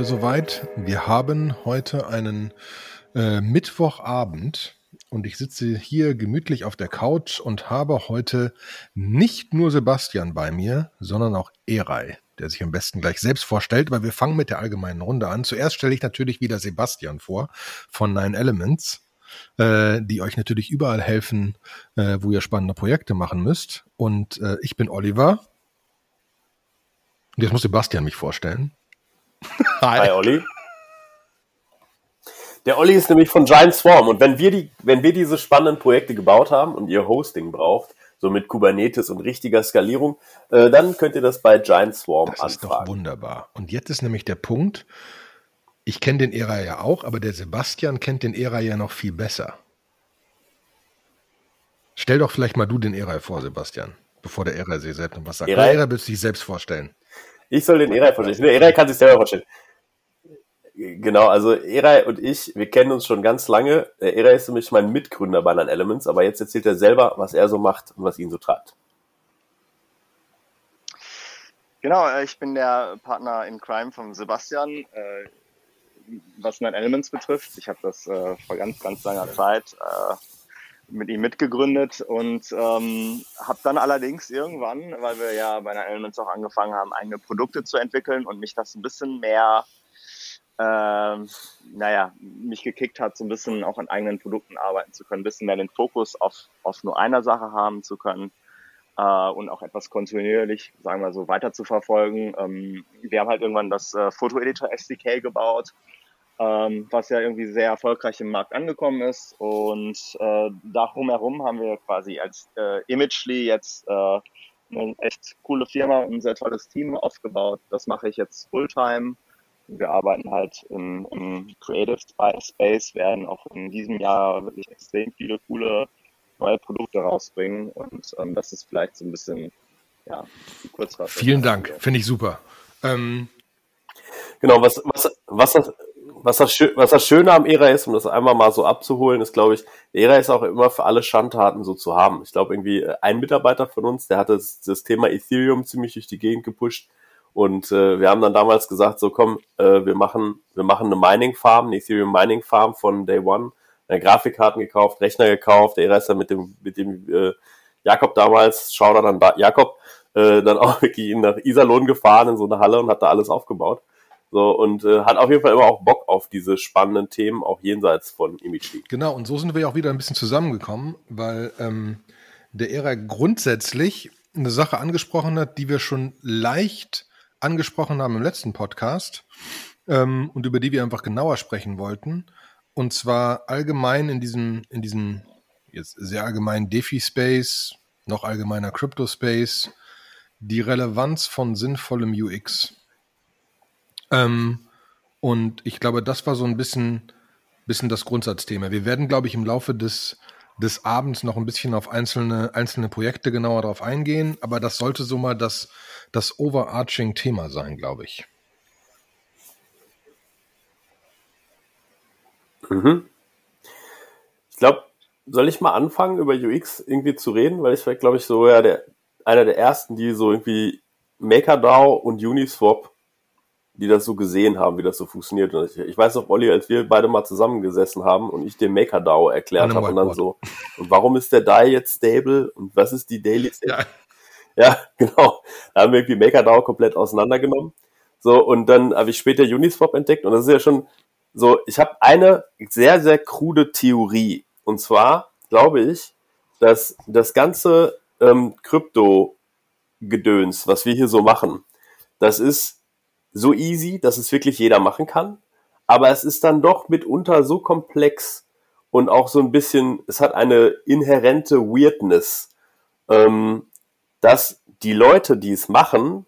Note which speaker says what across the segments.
Speaker 1: wieder soweit. Wir haben heute einen äh, Mittwochabend und ich sitze hier gemütlich auf der Couch und habe heute nicht nur Sebastian bei mir, sondern auch Erei, der sich am besten gleich selbst vorstellt, weil wir fangen mit der allgemeinen Runde an. Zuerst stelle ich natürlich wieder Sebastian vor von Nine Elements, äh, die euch natürlich überall helfen, äh, wo ihr spannende Projekte machen müsst. Und äh, ich bin Oliver. Und jetzt muss Sebastian mich vorstellen.
Speaker 2: Hi. Hi, Olli. Der Olli ist nämlich von Giant Swarm und wenn wir die, wenn wir diese spannenden Projekte gebaut haben und ihr Hosting braucht, so mit Kubernetes und richtiger Skalierung, äh, dann könnt ihr das bei Giant Swarm das anfragen. Das ist doch
Speaker 1: wunderbar. Und jetzt ist nämlich der Punkt, ich kenne den Ära ja auch, aber der Sebastian kennt den Ära ja noch viel besser. Stell doch vielleicht mal du den Ära vor, Sebastian, bevor der Ära sich selbst noch was sagt.
Speaker 2: Eray?
Speaker 1: Ära willst du dich selbst vorstellen.
Speaker 2: Ich soll den Eray vorstellen. Der Eray kann sich selber vorstellen. Genau, also Eray und ich, wir kennen uns schon ganz lange. Der Eray ist nämlich mein Mitgründer bei Nine Elements, aber jetzt erzählt er selber, was er so macht und was ihn so treibt.
Speaker 3: Genau, äh, ich bin der Partner in Crime von Sebastian, äh, was Nine Elements betrifft. Ich habe das äh, vor ganz, ganz langer Zeit mit ihm mitgegründet und ähm, habe dann allerdings irgendwann, weil wir ja bei einer Elements auch angefangen haben, eigene Produkte zu entwickeln und mich das ein bisschen mehr, ähm, naja, mich gekickt hat, so ein bisschen auch an eigenen Produkten arbeiten zu können, ein bisschen mehr den Fokus auf, auf nur einer Sache haben zu können äh, und auch etwas kontinuierlich, sagen wir so, weiter zu verfolgen. Ähm, wir haben halt irgendwann das äh, Foto-Editor SDK gebaut ähm, was ja irgendwie sehr erfolgreich im Markt angekommen ist. Und äh, darum herum haben wir quasi als äh, Imagely jetzt äh, eine echt coole Firma und ein sehr tolles Team aufgebaut. Das mache ich jetzt Fulltime. Wir arbeiten halt im, im Creative Space, werden auch in diesem Jahr wirklich extrem viele coole neue Produkte rausbringen. Und ähm, das ist vielleicht so ein bisschen ja,
Speaker 1: die Kurzfassung. Vielen Dank, finde ich super. Ähm,
Speaker 2: genau, was, was, was das was das, was das Schöne am ERA ist, um das einmal mal so abzuholen, ist, glaube ich, ERA ist auch immer für alle Schandtaten so zu haben. Ich glaube, irgendwie äh, ein Mitarbeiter von uns, der hat das, das Thema Ethereum ziemlich durch die Gegend gepusht. Und äh, wir haben dann damals gesagt, so komm, äh, wir machen, wir machen eine Mining Farm, eine Ethereum Mining Farm von Day One, äh, Grafikkarten gekauft, Rechner gekauft, der ERA ist dann mit dem, mit dem äh, Jakob damals, schau da dann Jakob, äh, dann auch wirklich nach Iserlohn gefahren in so eine Halle und hat da alles aufgebaut. So, und äh, hat auf jeden Fall immer auch Bock auf diese spannenden Themen, auch jenseits von Image
Speaker 1: Genau, und so sind wir ja auch wieder ein bisschen zusammengekommen, weil ähm, der Ära grundsätzlich eine Sache angesprochen hat, die wir schon leicht angesprochen haben im letzten Podcast ähm, und über die wir einfach genauer sprechen wollten. Und zwar allgemein in diesem, in diesem jetzt sehr allgemeinen DeFi-Space, noch allgemeiner Crypto-Space, die Relevanz von sinnvollem UX. Ähm, und ich glaube, das war so ein bisschen, bisschen das Grundsatzthema. Wir werden, glaube ich, im Laufe des, des Abends noch ein bisschen auf einzelne, einzelne Projekte genauer drauf eingehen, aber das sollte so mal das, das overarching Thema sein, glaube ich.
Speaker 2: Mhm. Ich glaube, soll ich mal anfangen, über UX irgendwie zu reden? Weil ich war, glaube ich, so ja der, einer der ersten, die so irgendwie MakerDAO und Uniswap die das so gesehen haben, wie das so funktioniert. Und ich, ich weiß noch, Olli, als wir beide mal zusammengesessen haben und ich dem MakerDAO erklärt habe und dann so, und warum ist der DAI jetzt stable und was ist die Daily Stable? Ja. ja, genau. Da haben wir irgendwie MakerDAO komplett auseinandergenommen. So, und dann habe ich später Uniswap entdeckt und das ist ja schon so, ich habe eine sehr, sehr krude Theorie. Und zwar glaube ich, dass das ganze ähm, Krypto-Gedöns, was wir hier so machen, das ist so easy, dass es wirklich jeder machen kann. Aber es ist dann doch mitunter so komplex und auch so ein bisschen, es hat eine inhärente Weirdness, ähm, dass die Leute, die es machen,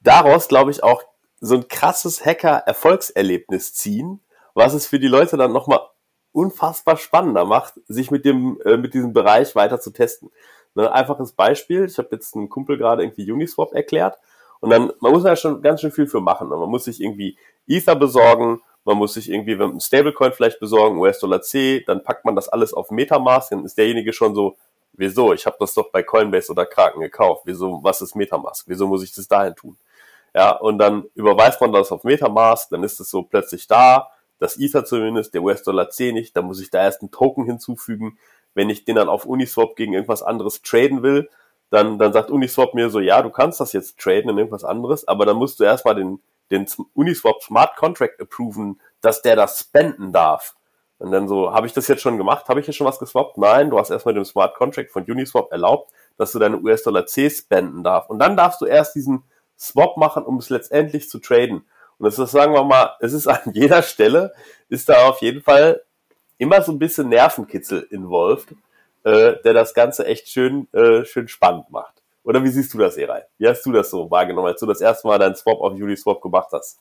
Speaker 2: daraus, glaube ich, auch so ein krasses Hacker-Erfolgserlebnis ziehen, was es für die Leute dann nochmal unfassbar spannender macht, sich mit dem, äh, mit diesem Bereich weiter zu testen. Ne, einfaches Beispiel, ich habe jetzt einen Kumpel gerade irgendwie Uniswap erklärt und dann, man muss da schon ganz schön viel für machen. Man muss sich irgendwie Ether besorgen, man muss sich irgendwie ein Stablecoin vielleicht besorgen, US-Dollar C, dann packt man das alles auf Metamask, dann ist derjenige schon so, wieso, ich habe das doch bei Coinbase oder Kraken gekauft, wieso, was ist Metamask, wieso muss ich das dahin tun? Ja, und dann überweist man das auf Metamask, dann ist es so plötzlich da, das Ether zumindest, der US-Dollar C nicht, dann muss ich da erst einen Token hinzufügen. Wenn ich den dann auf Uniswap gegen irgendwas anderes traden will, dann, dann sagt Uniswap mir so, ja, du kannst das jetzt traden in irgendwas anderes, aber dann musst du erstmal den, den Uniswap Smart Contract approven, dass der das spenden darf. Und dann so, habe ich das jetzt schon gemacht? Habe ich jetzt schon was geswappt? Nein, du hast erstmal dem Smart Contract von Uniswap erlaubt, dass du deine US-Dollar C spenden darfst. Und dann darfst du erst diesen Swap machen, um es letztendlich zu traden. Und das ist, sagen wir mal, es ist an jeder Stelle, ist da auf jeden Fall immer so ein bisschen Nervenkitzel involved, äh, der das Ganze echt schön, äh, schön spannend macht. Oder wie siehst du das, Erei? Wie hast du das so wahrgenommen, als du das erste Mal deinen Swap auf Uniswap gemacht hast?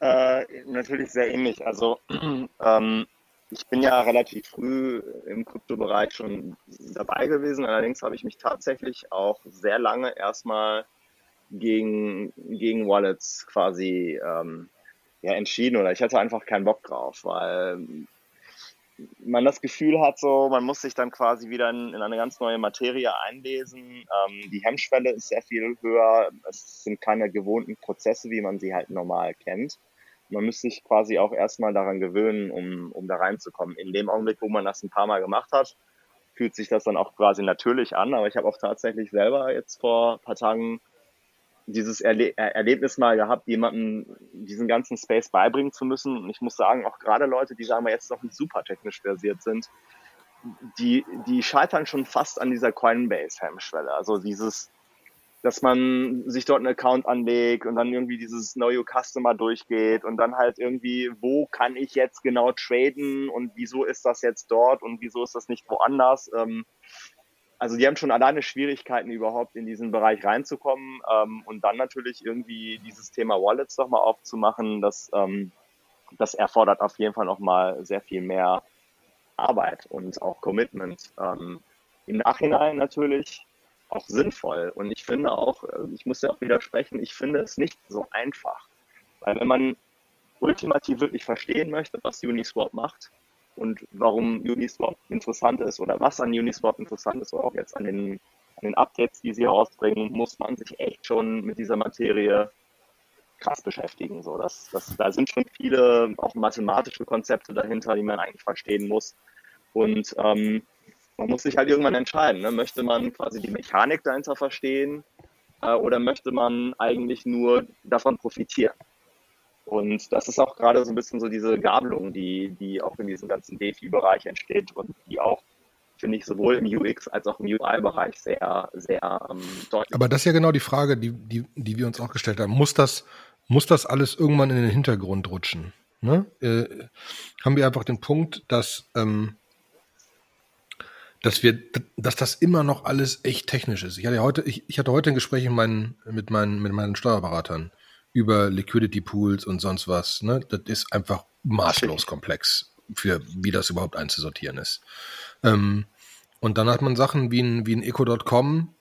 Speaker 3: Äh, natürlich sehr ähnlich. Also ähm, ich bin ja relativ früh im Kryptobereich schon dabei gewesen. Allerdings habe ich mich tatsächlich auch sehr lange erstmal gegen, gegen Wallets quasi ähm, ja, entschieden oder ich hatte einfach keinen Bock drauf, weil man das Gefühl hat, so man muss sich dann quasi wieder in, in eine ganz neue Materie einlesen. Ähm, die Hemmschwelle ist sehr viel höher. Es sind keine gewohnten Prozesse, wie man sie halt normal kennt. Man müsste sich quasi auch erstmal daran gewöhnen, um, um da reinzukommen. In dem Augenblick, wo man das ein paar Mal gemacht hat, fühlt sich das dann auch quasi natürlich an. Aber ich habe auch tatsächlich selber jetzt vor ein paar Tagen dieses Erle Erlebnis mal gehabt, jemandem diesen ganzen Space beibringen zu müssen. Und ich muss sagen, auch gerade Leute, die sagen wir jetzt noch nicht super technisch versiert sind, die, die scheitern schon fast an dieser Coinbase-Hemmschwelle. Also dieses, dass man sich dort einen Account anlegt und dann irgendwie dieses Know Your Customer durchgeht und dann halt irgendwie, wo kann ich jetzt genau traden und wieso ist das jetzt dort und wieso ist das nicht woanders? Ähm, also die haben schon alleine Schwierigkeiten, überhaupt in diesen Bereich reinzukommen ähm, und dann natürlich irgendwie dieses Thema Wallets nochmal aufzumachen, das, ähm, das erfordert auf jeden Fall nochmal sehr viel mehr Arbeit und auch Commitment. Ähm, Im Nachhinein natürlich auch sinnvoll und ich finde auch, äh, ich muss ja auch widersprechen, ich finde es nicht so einfach. Weil wenn man ultimativ wirklich verstehen möchte, was Uniswap macht, und warum Uniswap interessant ist oder was an Uniswap interessant ist, oder auch jetzt an den, an den Updates, die sie herausbringen, muss man sich echt schon mit dieser Materie krass beschäftigen. So, das, das, da sind schon viele auch mathematische Konzepte dahinter, die man eigentlich verstehen muss. Und ähm, man muss sich halt irgendwann entscheiden. Ne? Möchte man quasi die Mechanik dahinter verstehen äh, oder möchte man eigentlich nur davon profitieren? Und das ist auch gerade so ein bisschen so diese Gabelung, die, die auch in diesem ganzen DeFi-Bereich entsteht und die auch, finde ich, sowohl im UX als auch im UI-Bereich sehr, sehr ähm, deutlich.
Speaker 1: Aber das ist ja genau die Frage, die, die, die wir uns auch gestellt haben. Muss das, muss das alles irgendwann in den Hintergrund rutschen? Ne? Äh, haben wir einfach den Punkt, dass, ähm, dass wir, dass das immer noch alles echt technisch ist. Ich hatte heute, ich, ich hatte heute ein Gespräch mit meinen, mit meinen, mit meinen Steuerberatern über Liquidity Pools und sonst was. Ne? Das ist einfach maßlos komplex, für wie das überhaupt einzusortieren ist. Ähm, und dann hat man Sachen wie ein, wie ein Eco.com,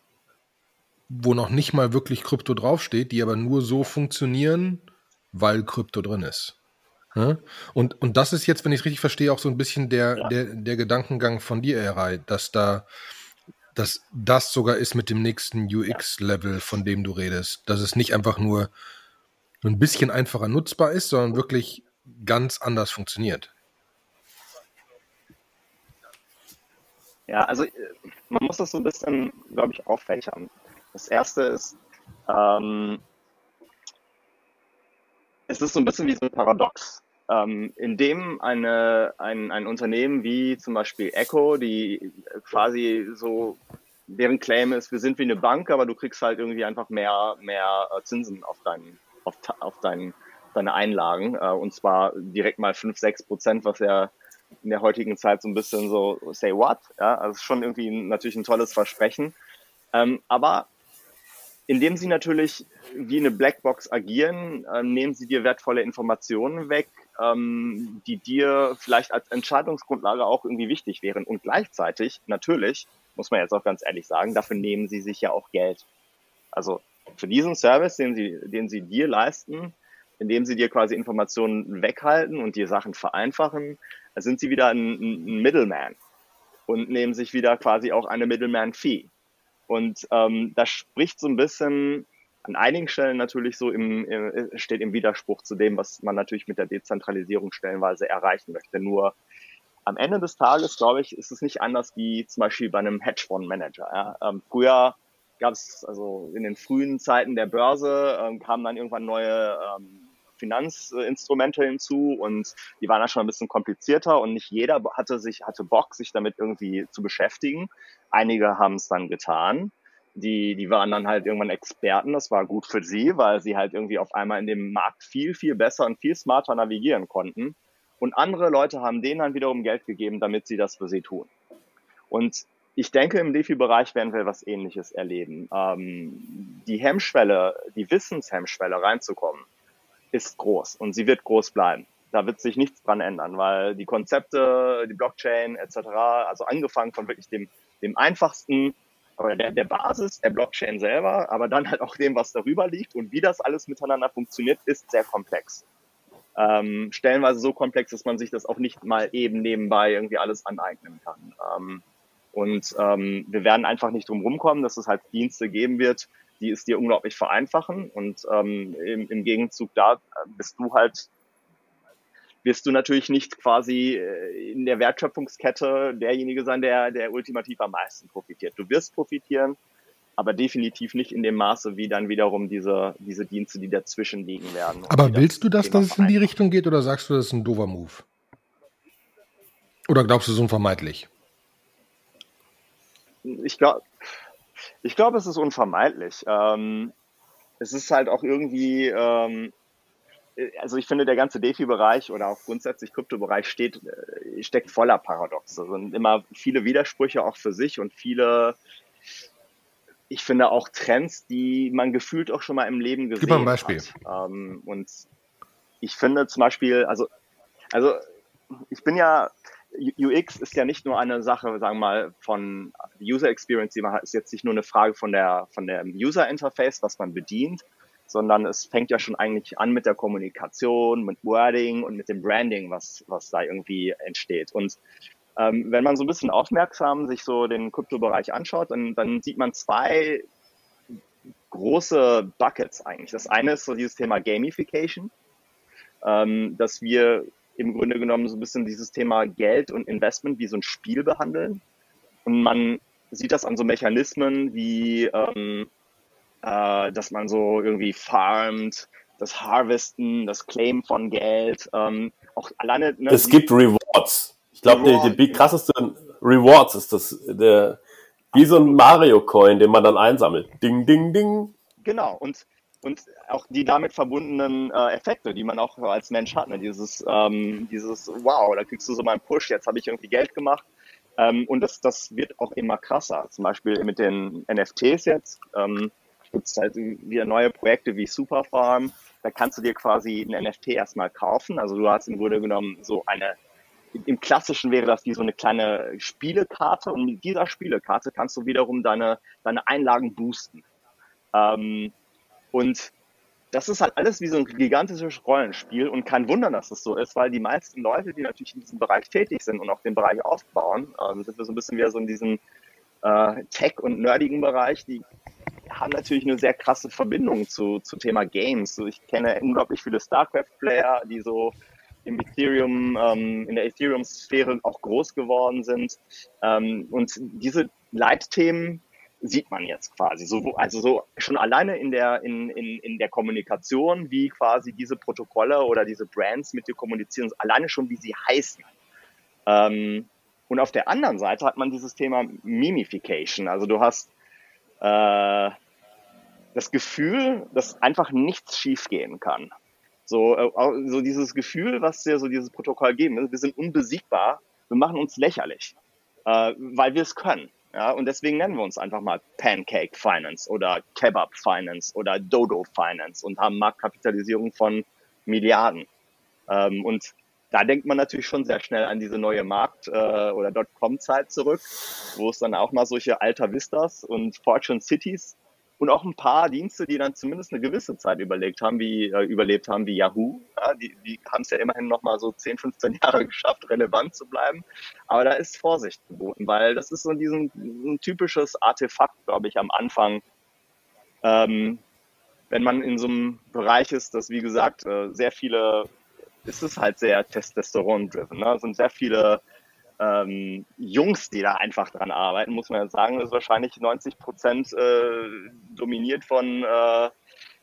Speaker 1: wo noch nicht mal wirklich Krypto draufsteht, die aber nur so funktionieren, weil Krypto drin ist. Ja? Und, und das ist jetzt, wenn ich es richtig verstehe, auch so ein bisschen der, ja. der, der Gedankengang von dir, Erei, dass da dass das sogar ist mit dem nächsten UX-Level, von dem du redest. Dass es nicht einfach nur ein bisschen einfacher nutzbar ist, sondern wirklich ganz anders funktioniert.
Speaker 3: Ja, also äh, man muss das so ein bisschen, glaube ich, auffächern. Das erste ist, ähm, es ist so ein bisschen wie so ein Paradox. Ähm, in dem eine, ein, ein Unternehmen wie zum Beispiel Echo, die quasi so, deren Claim ist, wir sind wie eine Bank, aber du kriegst halt irgendwie einfach mehr, mehr äh, Zinsen auf deinen auf, auf dein, deine Einlagen. Äh, und zwar direkt mal 5, 6 Prozent, was ja in der heutigen Zeit so ein bisschen so, say what? Ja, also schon irgendwie natürlich ein tolles Versprechen. Ähm, aber indem sie natürlich wie eine Blackbox agieren, äh, nehmen sie dir wertvolle Informationen weg, ähm, die dir vielleicht als Entscheidungsgrundlage auch irgendwie wichtig wären. Und gleichzeitig, natürlich, muss man jetzt auch ganz ehrlich sagen, dafür nehmen sie sich ja auch Geld. Also für diesen Service, den sie, den sie dir leisten, indem sie dir quasi Informationen weghalten und dir Sachen vereinfachen, sind sie wieder ein, ein Middleman und nehmen sich wieder quasi auch eine Middleman-Fee. Und ähm, das spricht so ein bisschen an einigen Stellen natürlich so im, im, steht im Widerspruch zu dem, was man natürlich mit der Dezentralisierung stellenweise erreichen möchte. Nur am Ende des Tages, glaube ich, ist es nicht anders wie zum Beispiel bei einem Hedgefondsmanager. Ja. Ähm, früher gab es, also in den frühen Zeiten der Börse, ähm, kamen dann irgendwann neue ähm, Finanzinstrumente hinzu und die waren dann schon ein bisschen komplizierter und nicht jeder hatte sich, hatte Bock, sich damit irgendwie zu beschäftigen. Einige haben es dann getan. Die, die waren dann halt irgendwann Experten. Das war gut für sie, weil sie halt irgendwie auf einmal in dem Markt viel, viel besser und viel smarter navigieren konnten. Und andere Leute haben denen dann wiederum Geld gegeben, damit sie das für sie tun. Und ich denke, im DeFi-Bereich werden wir was Ähnliches erleben. Ähm, die Hemmschwelle, die Wissenshemmschwelle reinzukommen, ist groß und sie wird groß bleiben. Da wird sich nichts dran ändern, weil die Konzepte, die Blockchain etc., also angefangen von wirklich dem, dem einfachsten oder der, der Basis der Blockchain selber, aber dann halt auch dem, was darüber liegt und wie das alles miteinander funktioniert, ist sehr komplex. Ähm, stellenweise so komplex, dass man sich das auch nicht mal eben nebenbei irgendwie alles aneignen kann. Ähm, und ähm, wir werden einfach nicht drum rumkommen, dass es halt Dienste geben wird, die es dir unglaublich vereinfachen. Und ähm, im, im Gegenzug da bist du halt, wirst du natürlich nicht quasi äh, in der Wertschöpfungskette derjenige sein, der, der ultimativ am meisten profitiert. Du wirst profitieren, aber definitiv nicht in dem Maße, wie dann wiederum diese, diese Dienste, die dazwischen liegen werden.
Speaker 1: Aber willst du, dass das in die Richtung geht oder sagst du, das ist ein doofer Move? Oder glaubst du, es ist unvermeidlich?
Speaker 3: Ich glaube, ich glaube, es ist unvermeidlich. Ähm, es ist halt auch irgendwie, ähm, also ich finde, der ganze DeFi-Bereich oder auch grundsätzlich Krypto-Bereich steht, äh, steckt voller Paradoxe. Es sind immer viele Widersprüche auch für sich und viele, ich finde auch Trends, die man gefühlt auch schon mal im Leben gesehen
Speaker 1: Gib mal ein Beispiel.
Speaker 3: hat. Ähm, und ich finde zum Beispiel, also, also ich bin ja UX ist ja nicht nur eine Sache, sagen wir mal, von User Experience, die man hat, ist jetzt nicht nur eine Frage von der, von der User Interface, was man bedient, sondern es fängt ja schon eigentlich an mit der Kommunikation, mit Wording und mit dem Branding, was, was da irgendwie entsteht. Und ähm, wenn man so ein bisschen aufmerksam sich so den Kryptobereich anschaut, dann, dann sieht man zwei große Buckets eigentlich. Das eine ist so dieses Thema Gamification, ähm, dass wir im Grunde genommen so ein bisschen dieses Thema Geld und Investment wie so ein Spiel behandeln. Und man sieht das an so Mechanismen wie, ähm, äh, dass man so irgendwie farmt, das Harvesten, das Claim von Geld, ähm, auch alleine.
Speaker 2: Ne, es gibt Rewards. Ich glaube, der, der krasseste Rewards ist das, der, wie so ein Mario-Coin, den man dann einsammelt. Ding, ding, ding.
Speaker 3: Genau. Und und auch die damit verbundenen äh, Effekte, die man auch als Mensch hat. Ne? Dieses, ähm, dieses, wow, da kriegst du so mal einen Push, jetzt habe ich irgendwie Geld gemacht. Ähm, und das, das wird auch immer krasser. Zum Beispiel mit den NFTs jetzt ähm, gibt es halt wieder neue Projekte wie Superfarm. Da kannst du dir quasi ein NFT erstmal kaufen. Also du hast im Grunde genommen so eine, im Klassischen wäre das wie so eine kleine Spielekarte und mit dieser Spielekarte kannst du wiederum deine, deine Einlagen boosten. Ähm, und das ist halt alles wie so ein gigantisches Rollenspiel und kein Wunder, dass das so ist, weil die meisten Leute, die natürlich in diesem Bereich tätig sind und auch den Bereich aufbauen, ähm, sind wir so ein bisschen wieder so in diesem äh, Tech- und nerdigen Bereich, die haben natürlich eine sehr krasse Verbindung zu, zu Thema Games. So, ich kenne unglaublich viele StarCraft-Player, die so im Ethereum, ähm, in der Ethereum-Sphäre auch groß geworden sind. Ähm, und diese Leitthemen sieht man jetzt quasi. So, also so schon alleine in der, in, in, in der Kommunikation, wie quasi diese Protokolle oder diese Brands mit dir kommunizieren, alleine schon, wie sie heißen. Ähm, und auf der anderen Seite hat man dieses Thema Mimification. Also du hast äh, das Gefühl, dass einfach nichts schiefgehen kann. So, äh, so dieses Gefühl, was dir so dieses Protokoll geben, wir sind unbesiegbar, wir machen uns lächerlich, äh, weil wir es können. Ja, und deswegen nennen wir uns einfach mal Pancake Finance oder Kebab Finance oder Dodo Finance und haben Marktkapitalisierung von Milliarden. Ähm, und da denkt man natürlich schon sehr schnell an diese neue Markt- äh, oder Dotcom-Zeit zurück, wo es dann auch mal solche Alta Vistas und Fortune Cities und auch ein paar Dienste, die dann zumindest eine gewisse Zeit überlegt haben, wie, äh, überlebt haben, wie Yahoo. Ja, die die haben es ja immerhin noch mal so 10, 15 Jahre geschafft, relevant zu bleiben. Aber da ist Vorsicht geboten, weil das ist so diesen, ein typisches Artefakt, glaube ich, am Anfang. Ähm, wenn man in so einem Bereich ist, das wie gesagt äh, sehr viele, ist es halt sehr Testosteron-driven. Ne? Es sind sehr viele ähm, Jungs, die da einfach dran arbeiten, muss man ja sagen, ist wahrscheinlich 90 Prozent äh, dominiert von, äh,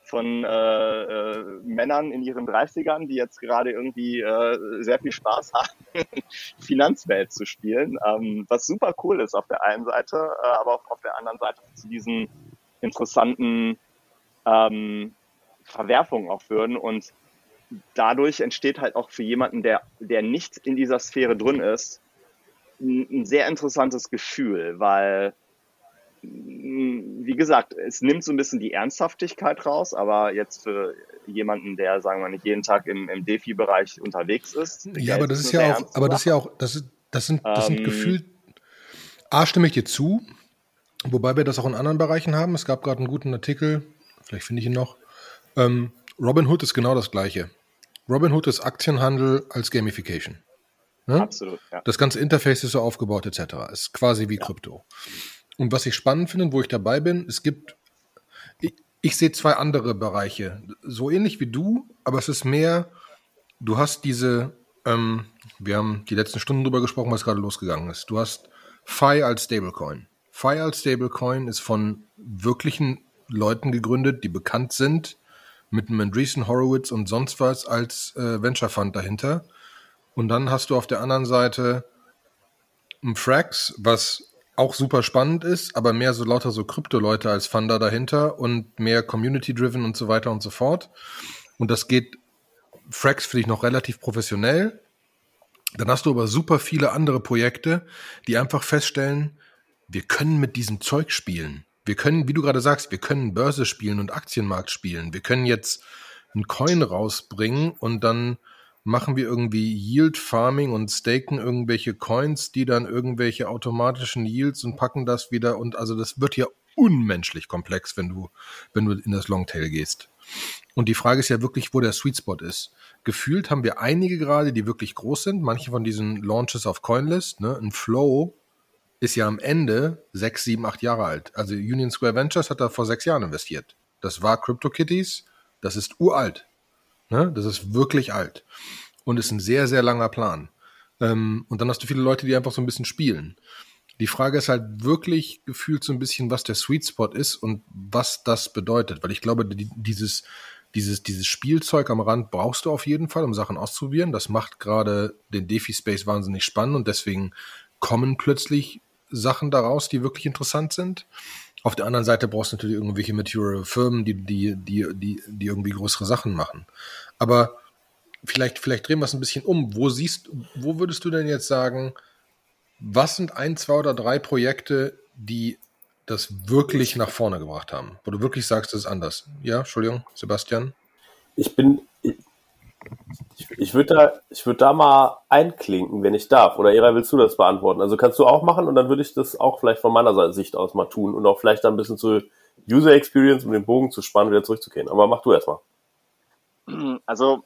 Speaker 3: von äh, äh, Männern in ihren 30ern, die jetzt gerade irgendwie äh, sehr viel Spaß haben, Finanzwelt zu spielen, ähm, was super cool ist auf der einen Seite, äh, aber auch auf der anderen Seite zu diesen interessanten ähm, Verwerfungen auch führen. Und dadurch entsteht halt auch für jemanden, der, der nicht in dieser Sphäre drin ist, ein sehr interessantes Gefühl, weil, wie gesagt, es nimmt so ein bisschen die Ernsthaftigkeit raus, aber jetzt für jemanden, der, sagen wir nicht jeden Tag im, im Defi-Bereich unterwegs ist.
Speaker 1: Ja, aber das ist ja auch, aber das ist ja auch, das, ist, das sind, das sind ähm, gefühlt, A, stimme ich dir zu, wobei wir das auch in anderen Bereichen haben. Es gab gerade einen guten Artikel, vielleicht finde ich ihn noch. Ähm, Robin Hood ist genau das Gleiche. Robin Hood ist Aktienhandel als Gamification.
Speaker 3: Ne? Absolut. Ja.
Speaker 1: Das ganze Interface ist so aufgebaut, etc. Ist quasi wie ja. Krypto. Und was ich spannend finde, wo ich dabei bin, es gibt, ich, ich sehe zwei andere Bereiche. So ähnlich wie du, aber es ist mehr, du hast diese, ähm, wir haben die letzten Stunden drüber gesprochen, was gerade losgegangen ist. Du hast Fi als Stablecoin. Fi als Stablecoin ist von wirklichen Leuten gegründet, die bekannt sind, mit einem Andreessen Horowitz und sonst was als äh, Venture Fund dahinter. Und dann hast du auf der anderen Seite ein Frax, was auch super spannend ist, aber mehr so lauter so Krypto-Leute als Funder dahinter und mehr Community-driven und so weiter und so fort. Und das geht, Frax finde ich noch relativ professionell. Dann hast du aber super viele andere Projekte, die einfach feststellen, wir können mit diesem Zeug spielen. Wir können, wie du gerade sagst, wir können Börse spielen und Aktienmarkt spielen. Wir können jetzt einen Coin rausbringen und dann machen wir irgendwie Yield Farming und staken irgendwelche Coins, die dann irgendwelche automatischen Yields und packen das wieder und also das wird ja unmenschlich komplex, wenn du, wenn du in das Longtail gehst. Und die Frage ist ja wirklich, wo der Sweet Spot ist. Gefühlt haben wir einige gerade, die wirklich groß sind. Manche von diesen Launches auf Coinlist, ne? Ein Flow ist ja am Ende sechs, sieben, acht Jahre alt. Also Union Square Ventures hat da vor sechs Jahren investiert. Das war CryptoKitties. Das ist uralt. Ne? Das ist wirklich alt. Und ist ein sehr, sehr langer Plan. Ähm, und dann hast du viele Leute, die einfach so ein bisschen spielen. Die Frage ist halt wirklich gefühlt so ein bisschen, was der Sweet Spot ist und was das bedeutet. Weil ich glaube, die, dieses, dieses, dieses Spielzeug am Rand brauchst du auf jeden Fall, um Sachen auszuprobieren. Das macht gerade den DeFi-Space wahnsinnig spannend und deswegen kommen plötzlich Sachen daraus, die wirklich interessant sind. Auf der anderen Seite brauchst du natürlich irgendwelche Material Firmen, die, die, die, die, die irgendwie größere Sachen machen. Aber vielleicht, vielleicht drehen wir es ein bisschen um. Wo siehst, wo würdest du denn jetzt sagen, was sind ein, zwei oder drei Projekte, die das wirklich nach vorne gebracht haben? Wo du wirklich sagst, das ist anders. Ja, Entschuldigung, Sebastian?
Speaker 2: Ich bin, ich, würde da, ich da mal einklinken, wenn ich darf. Oder Era, willst du das beantworten? Also kannst du auch machen und dann würde ich das auch vielleicht von meiner Sicht aus mal tun und auch vielleicht dann ein bisschen zu User Experience, um den Bogen zu spannen, wieder zurückzugehen. Aber mach du erstmal.
Speaker 3: Also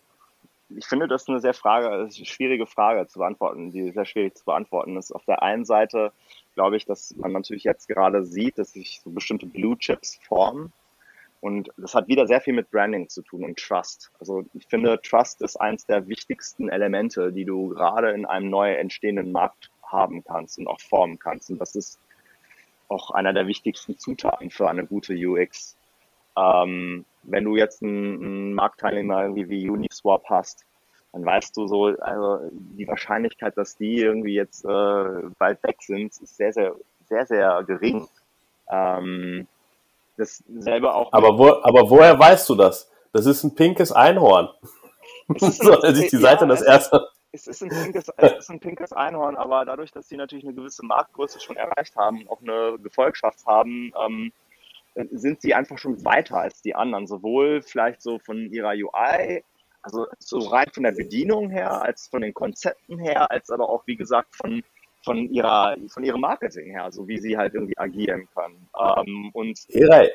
Speaker 3: ich finde, das eine sehr Frage, schwierige Frage zu beantworten, die sehr schwierig zu beantworten ist. Auf der einen Seite glaube ich, dass man natürlich jetzt gerade sieht, dass sich so bestimmte Blue Chips formen. Und das hat wieder sehr viel mit Branding zu tun und Trust. Also ich finde, Trust ist eines der wichtigsten Elemente, die du gerade in einem neu entstehenden Markt haben kannst und auch formen kannst. Und das ist auch einer der wichtigsten Zutaten für eine gute UX. Ähm, wenn du jetzt einen, Marktteilnehmer wie, wie Uniswap hast, dann weißt du so, also die Wahrscheinlichkeit, dass die irgendwie jetzt äh, bald weg sind, ist sehr, sehr, sehr, sehr gering. Ähm, dasselbe auch.
Speaker 2: Aber, wo, aber woher weißt du das? Das ist ein pinkes Einhorn. so, als ich die Seite ja, das erste.
Speaker 3: Es ist, ein pinkes, es ist ein pinkes Einhorn, aber dadurch, dass sie natürlich eine gewisse Marktgröße schon erreicht haben, auch eine Gefolgschaft haben, ähm, sind sie einfach schon weiter als die anderen. Sowohl vielleicht so von ihrer UI, also so rein von der Bedienung her, als von den Konzepten her, als aber auch, wie gesagt, von, von ihrer, von ihrem Marketing her, so wie sie halt irgendwie agieren können. Ähm, und
Speaker 2: Hirai,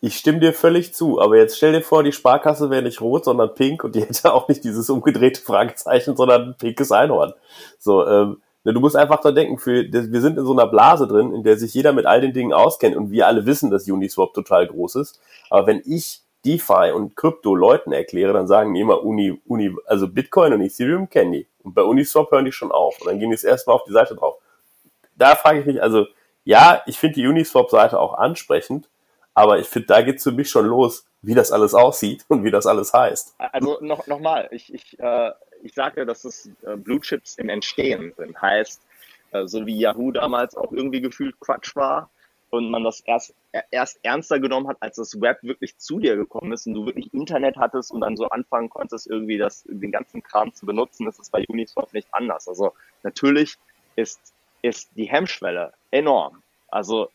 Speaker 2: ich stimme dir völlig zu, aber jetzt stell dir vor, die Sparkasse wäre nicht rot, sondern pink und die hätte auch nicht dieses umgedrehte Fragezeichen, sondern ein pinkes Einhorn. So, ähm, ne, du musst einfach da denken, für, wir sind in so einer Blase drin, in der sich jeder mit all den Dingen auskennt und wir alle wissen, dass Uniswap total groß ist. Aber wenn ich DeFi und Krypto Leuten erkläre, dann sagen die immer Uni, Uni, also Bitcoin und Ethereum kennen die. Und bei Uniswap hören die schon auf. Und dann gehen die das erstmal auf die Seite drauf. Da frage ich mich, also, ja, ich finde die Uniswap-Seite auch ansprechend, aber ich finde, da geht es für mich schon los, wie das alles aussieht und wie das alles heißt.
Speaker 3: Also noch, noch mal, ich, ich, äh, ich sage, dass es äh, Blue Chips im Entstehen sind. Heißt, äh, so wie Yahoo damals auch irgendwie gefühlt Quatsch war und man das erst, erst ernster genommen hat, als das Web wirklich zu dir gekommen ist und du wirklich Internet hattest und dann so anfangen konntest, irgendwie das, den ganzen Kram zu benutzen, ist es bei Uniswap nicht anders. Also natürlich ist, ist die Hemmschwelle enorm. Also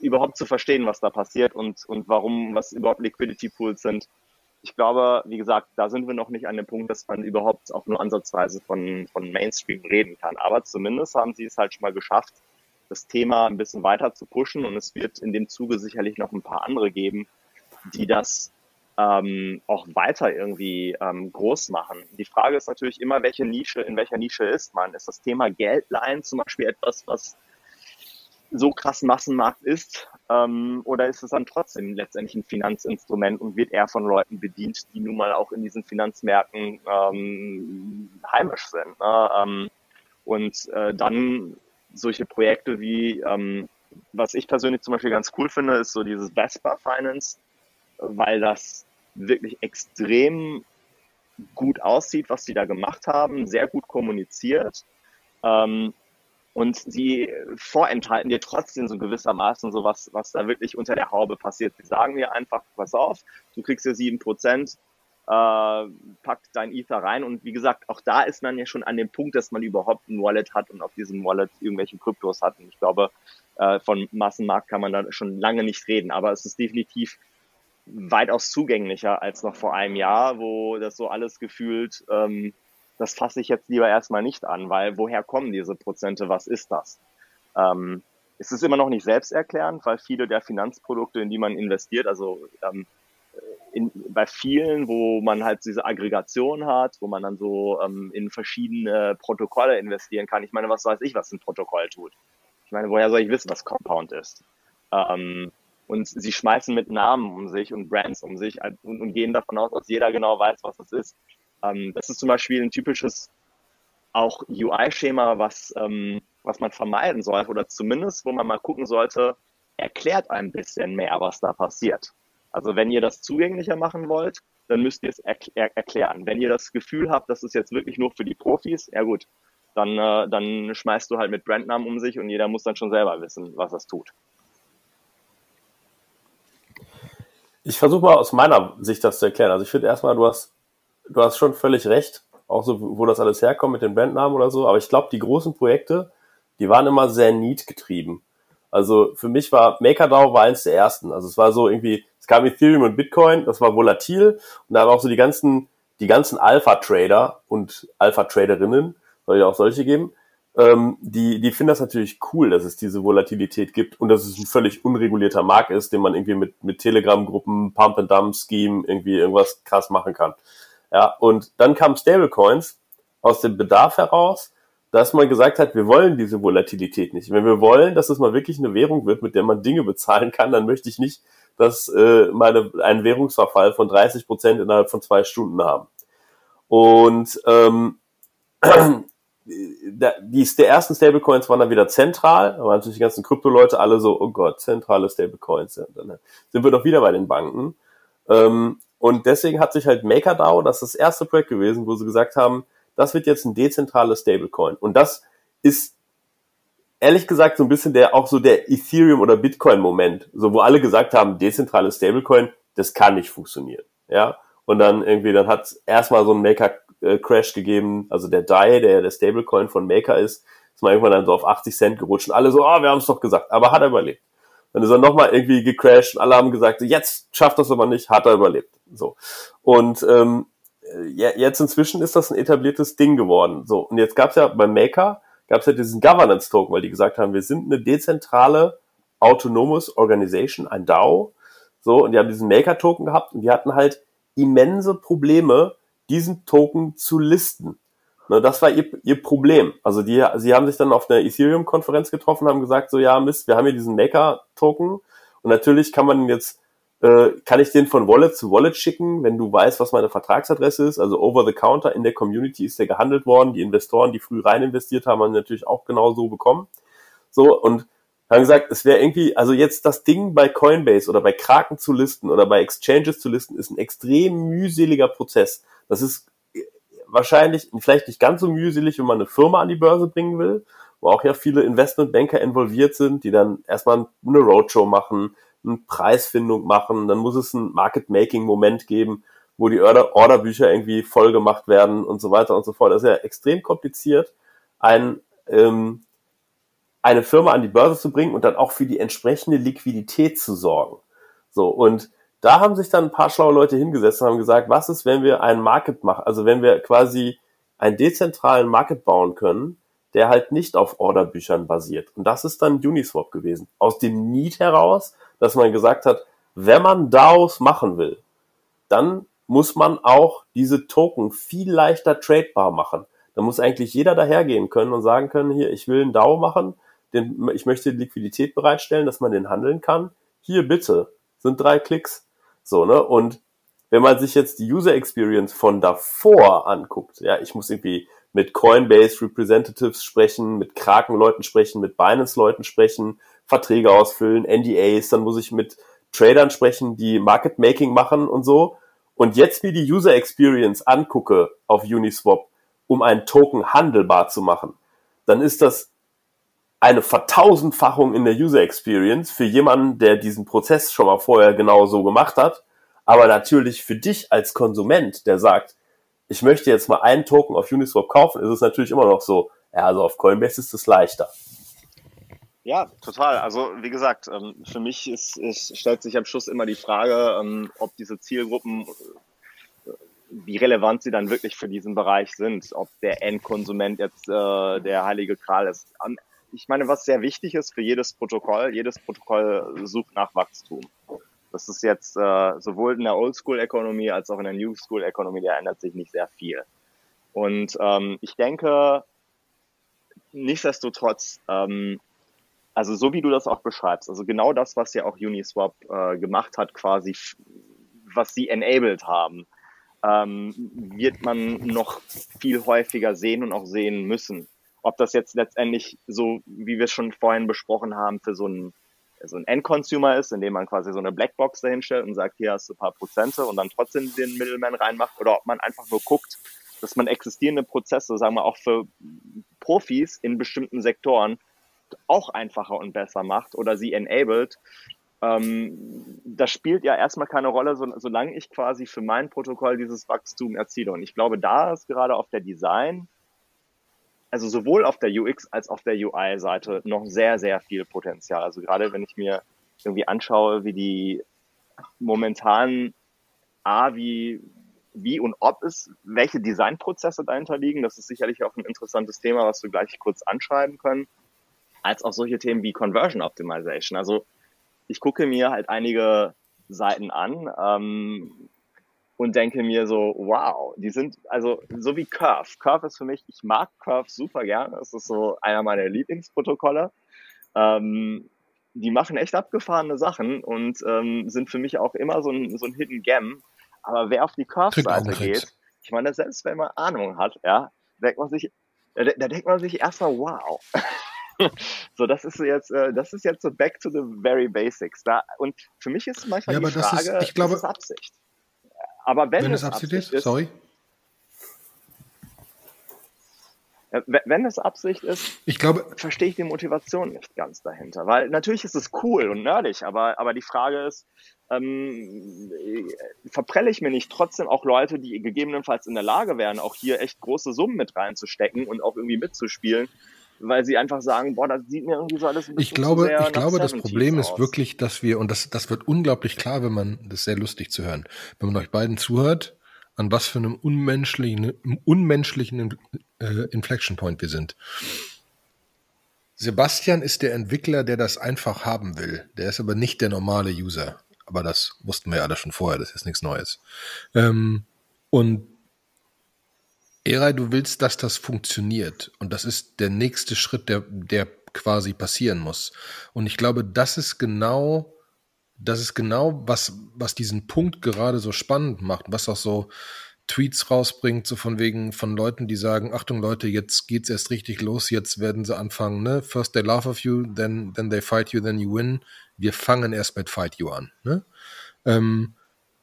Speaker 3: überhaupt zu verstehen, was da passiert und, und warum, was überhaupt Liquidity Pools sind. Ich glaube, wie gesagt, da sind wir noch nicht an dem Punkt, dass man überhaupt auch nur ansatzweise von, von Mainstream reden kann. Aber zumindest haben sie es halt schon mal geschafft, das Thema ein bisschen weiter zu pushen und es wird in dem Zuge sicherlich noch ein paar andere geben, die das ähm, auch weiter irgendwie ähm, groß machen. Die Frage ist natürlich immer, welche Nische, in welcher Nische ist man? Ist das Thema Geldleihen zum Beispiel etwas, was so krass Massenmarkt ist? Ähm, oder ist es dann trotzdem letztendlich ein Finanzinstrument und wird eher von Leuten bedient, die nun mal auch in diesen Finanzmärkten ähm, heimisch sind? Ne? Ähm, und äh, dann solche Projekte wie, ähm, was ich persönlich zum Beispiel ganz cool finde, ist so dieses Vespa Finance, weil das wirklich extrem gut aussieht, was sie da gemacht haben, sehr gut kommuniziert. Ähm, und sie vorenthalten dir trotzdem so gewissermaßen so was, was da wirklich unter der Haube passiert. Sie sagen dir einfach, pass auf, du kriegst ja sieben Prozent, äh, pack dein Ether rein und wie gesagt, auch da ist man ja schon an dem Punkt, dass man überhaupt ein Wallet hat und auf diesem Wallet irgendwelche Kryptos hat. Und ich glaube, äh, von Massenmarkt kann man da schon lange nicht reden, aber es ist definitiv weitaus zugänglicher als noch vor einem Jahr, wo das so alles gefühlt ähm, das fasse ich jetzt lieber erstmal nicht an, weil woher kommen diese Prozente, was ist das? Ähm, es ist immer noch nicht selbsterklärend, weil viele der Finanzprodukte, in die man investiert, also ähm, in, bei vielen, wo man halt diese Aggregation hat, wo man dann so ähm, in verschiedene Protokolle investieren kann. Ich meine, was weiß ich, was ein Protokoll tut? Ich meine, woher soll ich wissen, was Compound ist? Ähm, und sie schmeißen mit Namen um sich und Brands um sich und, und gehen davon aus, dass jeder genau weiß, was das ist. Ähm, das ist zum Beispiel ein typisches auch UI-Schema, was, ähm, was man vermeiden sollte oder zumindest, wo man mal gucken sollte, erklärt ein bisschen mehr, was da passiert. Also wenn ihr das zugänglicher machen wollt, dann müsst ihr es erkl erklären. Wenn ihr das Gefühl habt, das ist jetzt wirklich nur für die Profis, ja gut, dann, äh, dann schmeißt du halt mit Brandnamen um sich und jeder muss dann schon selber wissen, was das tut.
Speaker 2: Ich versuche mal aus meiner Sicht das zu erklären. Also ich finde erstmal, du hast du hast schon völlig recht, auch so, wo das alles herkommt mit den Bandnamen oder so. Aber ich glaube, die großen Projekte, die waren immer sehr neat getrieben. Also für mich war MakerDAO war eins der ersten. Also es war so irgendwie, es kam Ethereum und Bitcoin, das war volatil und da waren auch so die ganzen, die ganzen Alpha-Trader und Alpha-Traderinnen, soll ja auch solche geben, ähm, die, die finden das natürlich cool, dass es diese Volatilität gibt und dass es ein völlig unregulierter Markt ist, den man irgendwie mit, mit Telegram-Gruppen, Pump-and-Dump-Scheme irgendwie irgendwas krass machen kann. Ja, und dann kamen Stablecoins aus dem Bedarf heraus, dass man gesagt hat, wir wollen diese Volatilität nicht. Wenn wir wollen, dass es mal wirklich eine Währung wird, mit der man Dinge bezahlen kann, dann möchte ich nicht, dass äh, meine einen Währungsverfall von 30 Prozent innerhalb von zwei Stunden haben. Und ähm, die der ersten Stablecoins waren dann wieder zentral, da waren natürlich die ganzen Krypto-Leute alle so, oh Gott, zentrale Stablecoins. Ja, dann sind wir doch wieder bei den Banken. Ähm, und deswegen hat sich halt MakerDAO, das ist das erste Projekt gewesen, wo sie gesagt haben, das wird jetzt ein dezentrales Stablecoin. Und das ist ehrlich gesagt so ein bisschen der, auch so der Ethereum oder Bitcoin Moment, so wo alle gesagt haben, dezentrales Stablecoin, das kann nicht funktionieren. Ja. Und dann irgendwie, dann hat erstmal so ein Maker Crash gegeben, also der DAI, der der Stablecoin von Maker ist, ist mal irgendwann dann so auf 80 Cent gerutscht und alle so, ah, oh, wir haben es doch gesagt, aber hat er überlebt. Dann ist er nochmal irgendwie gecrashed und alle haben gesagt, jetzt schafft das aber nicht, hat er überlebt. So. Und ähm, jetzt inzwischen ist das ein etabliertes Ding geworden. So, und jetzt gab es ja beim Maker, gab es ja diesen Governance-Token, weil die gesagt haben, wir sind eine dezentrale Autonomous Organization, ein DAO, So, und die haben diesen Maker-Token gehabt und die hatten halt immense Probleme, diesen Token zu listen. Ne, das war ihr, ihr Problem. Also die, sie haben sich dann auf einer Ethereum-Konferenz getroffen, haben gesagt, so ja, Mist, wir haben hier diesen Maker-Token und natürlich kann man jetzt, äh, kann ich den von Wallet zu Wallet schicken, wenn du weißt, was meine Vertragsadresse ist. Also over the counter in der Community ist der gehandelt worden. Die Investoren, die früh rein investiert haben, haben natürlich auch genau so bekommen. So und haben gesagt, es wäre irgendwie, also jetzt das Ding bei Coinbase oder bei Kraken zu listen oder bei Exchanges zu listen, ist ein extrem mühseliger Prozess. Das ist wahrscheinlich vielleicht nicht ganz so mühselig, wenn man eine Firma an die Börse bringen will, wo auch ja viele Investmentbanker involviert sind, die dann erstmal eine Roadshow machen, eine Preisfindung machen, dann muss es ein Market-Making-Moment geben, wo die Order Orderbücher irgendwie voll gemacht werden und so weiter und so fort. Das ist ja extrem kompliziert, ein, ähm, eine Firma an die Börse zu bringen und dann auch für die entsprechende Liquidität zu sorgen. So, und da haben sich dann ein paar schlaue Leute hingesetzt und haben gesagt, was ist, wenn wir einen Market machen, also wenn wir quasi einen dezentralen Market bauen können, der halt nicht auf Orderbüchern basiert. Und das ist dann Uniswap gewesen. Aus dem Need heraus, dass man gesagt hat, wenn man DAOs machen will, dann muss man auch diese Token viel leichter tradebar machen. Da muss eigentlich jeder dahergehen können und sagen können, hier, ich will einen DAO machen, den, ich möchte Liquidität bereitstellen, dass man den handeln kann. Hier bitte, sind drei Klicks, so, ne? Und wenn man sich jetzt die User Experience von davor anguckt, ja, ich muss irgendwie mit Coinbase Representatives sprechen, mit Kraken-Leuten sprechen, mit Binance-Leuten sprechen, Verträge ausfüllen, NDAs, dann muss ich mit Tradern sprechen, die Market Making machen und so. Und jetzt mir die User Experience angucke auf Uniswap, um einen Token handelbar zu machen, dann ist das eine Vertausendfachung in der User Experience für jemanden, der diesen Prozess schon mal vorher genau so gemacht hat. Aber natürlich für dich als Konsument, der sagt, ich möchte jetzt mal einen Token auf Uniswap kaufen, ist es natürlich immer noch so, ja, also auf Coinbase ist es leichter.
Speaker 3: Ja, total. Also wie gesagt, ähm, für mich ist, ist, stellt sich am Schluss immer die Frage, ähm, ob diese Zielgruppen, äh, wie relevant sie dann wirklich für diesen Bereich sind, ob der Endkonsument jetzt äh, der heilige Kral ist. Ich meine, was sehr wichtig ist für jedes Protokoll, jedes Protokoll sucht nach Wachstum. Das ist jetzt äh, sowohl in der Oldschool-Ökonomie als auch in der New School-Ökonomie, da ändert sich nicht sehr viel. Und ähm, ich denke, nichtsdestotrotz, ähm, also so wie du das auch beschreibst, also genau das, was ja auch Uniswap äh, gemacht hat, quasi, was sie enabled haben, ähm, wird man noch viel häufiger sehen und auch sehen müssen. Ob das jetzt letztendlich so, wie wir es schon vorhin besprochen haben, für so ein so ein Endconsumer ist, indem man quasi so eine Blackbox dahinstellt und sagt, hier hast du ein paar Prozente und dann trotzdem den Middleman reinmacht oder ob man einfach nur guckt, dass man existierende Prozesse, sagen wir auch für Profis in bestimmten Sektoren auch einfacher und besser macht oder sie enabled. Ähm, das spielt ja erstmal keine Rolle, so, solange ich quasi für mein Protokoll dieses Wachstum erziele. Und ich glaube, da ist gerade auf der Design also sowohl auf der UX als auch der UI-Seite noch sehr, sehr viel Potenzial. Also gerade wenn ich mir irgendwie anschaue, wie die momentan A, wie, wie und ob es, welche Designprozesse dahinter liegen, das ist sicherlich auch ein interessantes Thema, was wir gleich kurz anschreiben können, als auch solche Themen wie Conversion Optimization. Also ich gucke mir halt einige Seiten an, ähm, und denke mir so, wow, die sind, also so wie Curve. Curve ist für mich, ich mag Curve super gerne. Es ist so einer meiner Lieblingsprotokolle. Ähm, die machen echt abgefahrene Sachen und ähm, sind für mich auch immer so ein, so ein Hidden Gem. Aber wer auf die Curve-Seite geht, ich meine, selbst wenn man Ahnung hat, ja, denkt man sich, da, da denkt man sich erstmal, wow. so, das ist jetzt, äh, das ist jetzt so back to the very basics. Da, und für mich ist manchmal ja, die Frage,
Speaker 1: ist, ich glaube,
Speaker 3: ist Absicht? Aber wenn, wenn es Absicht, Absicht ist,
Speaker 1: sorry.
Speaker 3: Wenn es Absicht ist,
Speaker 1: ich glaube,
Speaker 3: verstehe ich die Motivation nicht ganz dahinter. Weil natürlich ist es cool und nerdig, aber, aber die Frage ist, ähm, verprelle ich mir nicht trotzdem auch Leute, die gegebenenfalls in der Lage wären, auch hier echt große Summen mit reinzustecken und auch irgendwie mitzuspielen, weil sie einfach sagen, boah, das sieht mir irgendwie so alles ein
Speaker 1: bisschen Ich glaube, ich glaube, das Problem aus. ist wirklich, dass wir, und das, das wird unglaublich klar, wenn man, das ist sehr lustig zu hören, wenn man euch beiden zuhört, an was für einem unmenschlichen, unmenschlichen äh, Inflection Point wir sind. Sebastian ist der Entwickler, der das einfach haben will. Der ist aber nicht der normale User. Aber das wussten wir ja alle schon vorher, das ist nichts Neues. Ähm, und Eray, du willst, dass das funktioniert. Und das ist der nächste Schritt, der, der quasi passieren muss. Und ich glaube, das ist genau, das ist genau, was, was diesen Punkt gerade so spannend macht, was auch so Tweets rausbringt, so von wegen von Leuten, die sagen, Achtung Leute, jetzt geht's erst richtig los, jetzt werden sie anfangen, ne? First they laugh of you, then, then they fight you, then you win. Wir fangen erst mit Fight You an, ne? Ähm,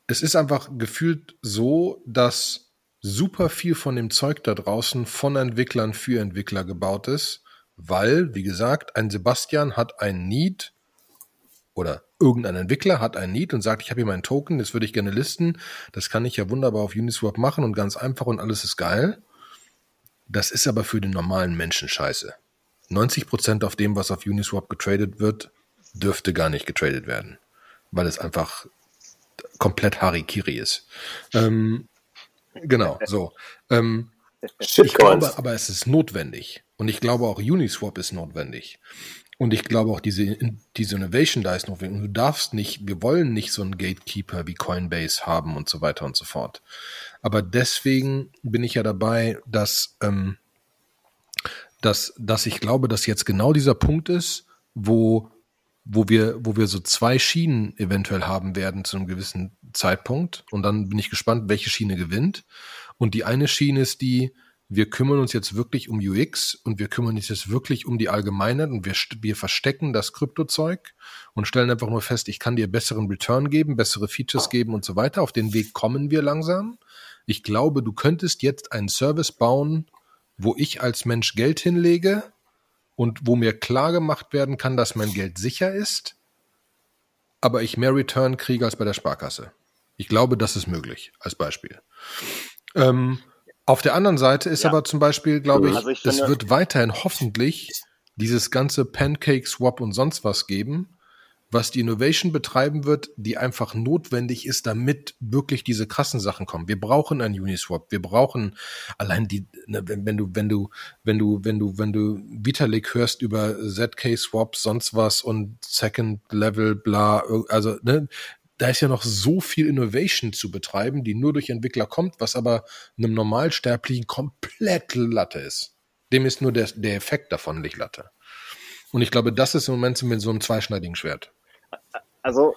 Speaker 1: es ist einfach gefühlt so, dass super viel von dem Zeug da draußen von Entwicklern für Entwickler gebaut ist, weil, wie gesagt, ein Sebastian hat ein Need oder irgendein Entwickler hat ein Need und sagt, ich habe hier meinen Token, das würde ich gerne listen. Das kann ich ja wunderbar auf Uniswap machen und ganz einfach und alles ist geil. Das ist aber für den normalen Menschen scheiße. 90% auf dem, was auf Uniswap getradet wird, dürfte gar nicht getradet werden, weil es einfach komplett Harikiri ist. Ähm, genau, so. Ähm, ich glaube aber, es ist notwendig. Und ich glaube auch Uniswap ist notwendig. Und ich glaube auch diese, diese Innovation da ist notwendig. Und du darfst nicht, wir wollen nicht so einen Gatekeeper wie Coinbase haben und so weiter und so fort. Aber deswegen bin ich ja dabei, dass, ähm, dass, dass ich glaube, dass jetzt genau dieser Punkt ist, wo, wo wir, wo wir so zwei Schienen eventuell haben werden zu einem gewissen Zeitpunkt. Und dann bin ich gespannt, welche Schiene gewinnt. Und die eine Schiene ist die, wir kümmern uns jetzt wirklich um UX und wir kümmern uns jetzt wirklich um die Allgemeinheit und wir, wir verstecken das Kryptozeug und stellen einfach nur fest, ich kann dir besseren Return geben, bessere Features geben und so weiter. Auf den Weg kommen wir langsam. Ich glaube, du könntest jetzt einen Service bauen, wo ich als Mensch Geld hinlege und wo mir klar gemacht werden kann, dass mein Geld sicher ist, aber ich mehr Return kriege als bei der Sparkasse. Ich glaube, das ist möglich, als Beispiel. Ähm, auf der anderen Seite ist ja. aber zum Beispiel, glaube ich, also ich es wird weiterhin hoffentlich dieses ganze Pancake Swap und sonst was geben, was die Innovation betreiben wird, die einfach notwendig ist, damit wirklich diese krassen Sachen kommen. Wir brauchen ein Uniswap. Wir brauchen allein die, ne, wenn, du, wenn du, wenn du, wenn du, wenn du Vitalik hörst über ZK Swaps, sonst was und Second Level, bla, also, ne, da ist ja noch so viel Innovation zu betreiben, die nur durch Entwickler kommt, was aber einem Normalsterblichen komplett Latte ist. Dem ist nur der, der Effekt davon nicht Latte. Und ich glaube, das ist im Moment mit so einem zweischneidigen Schwert.
Speaker 2: Also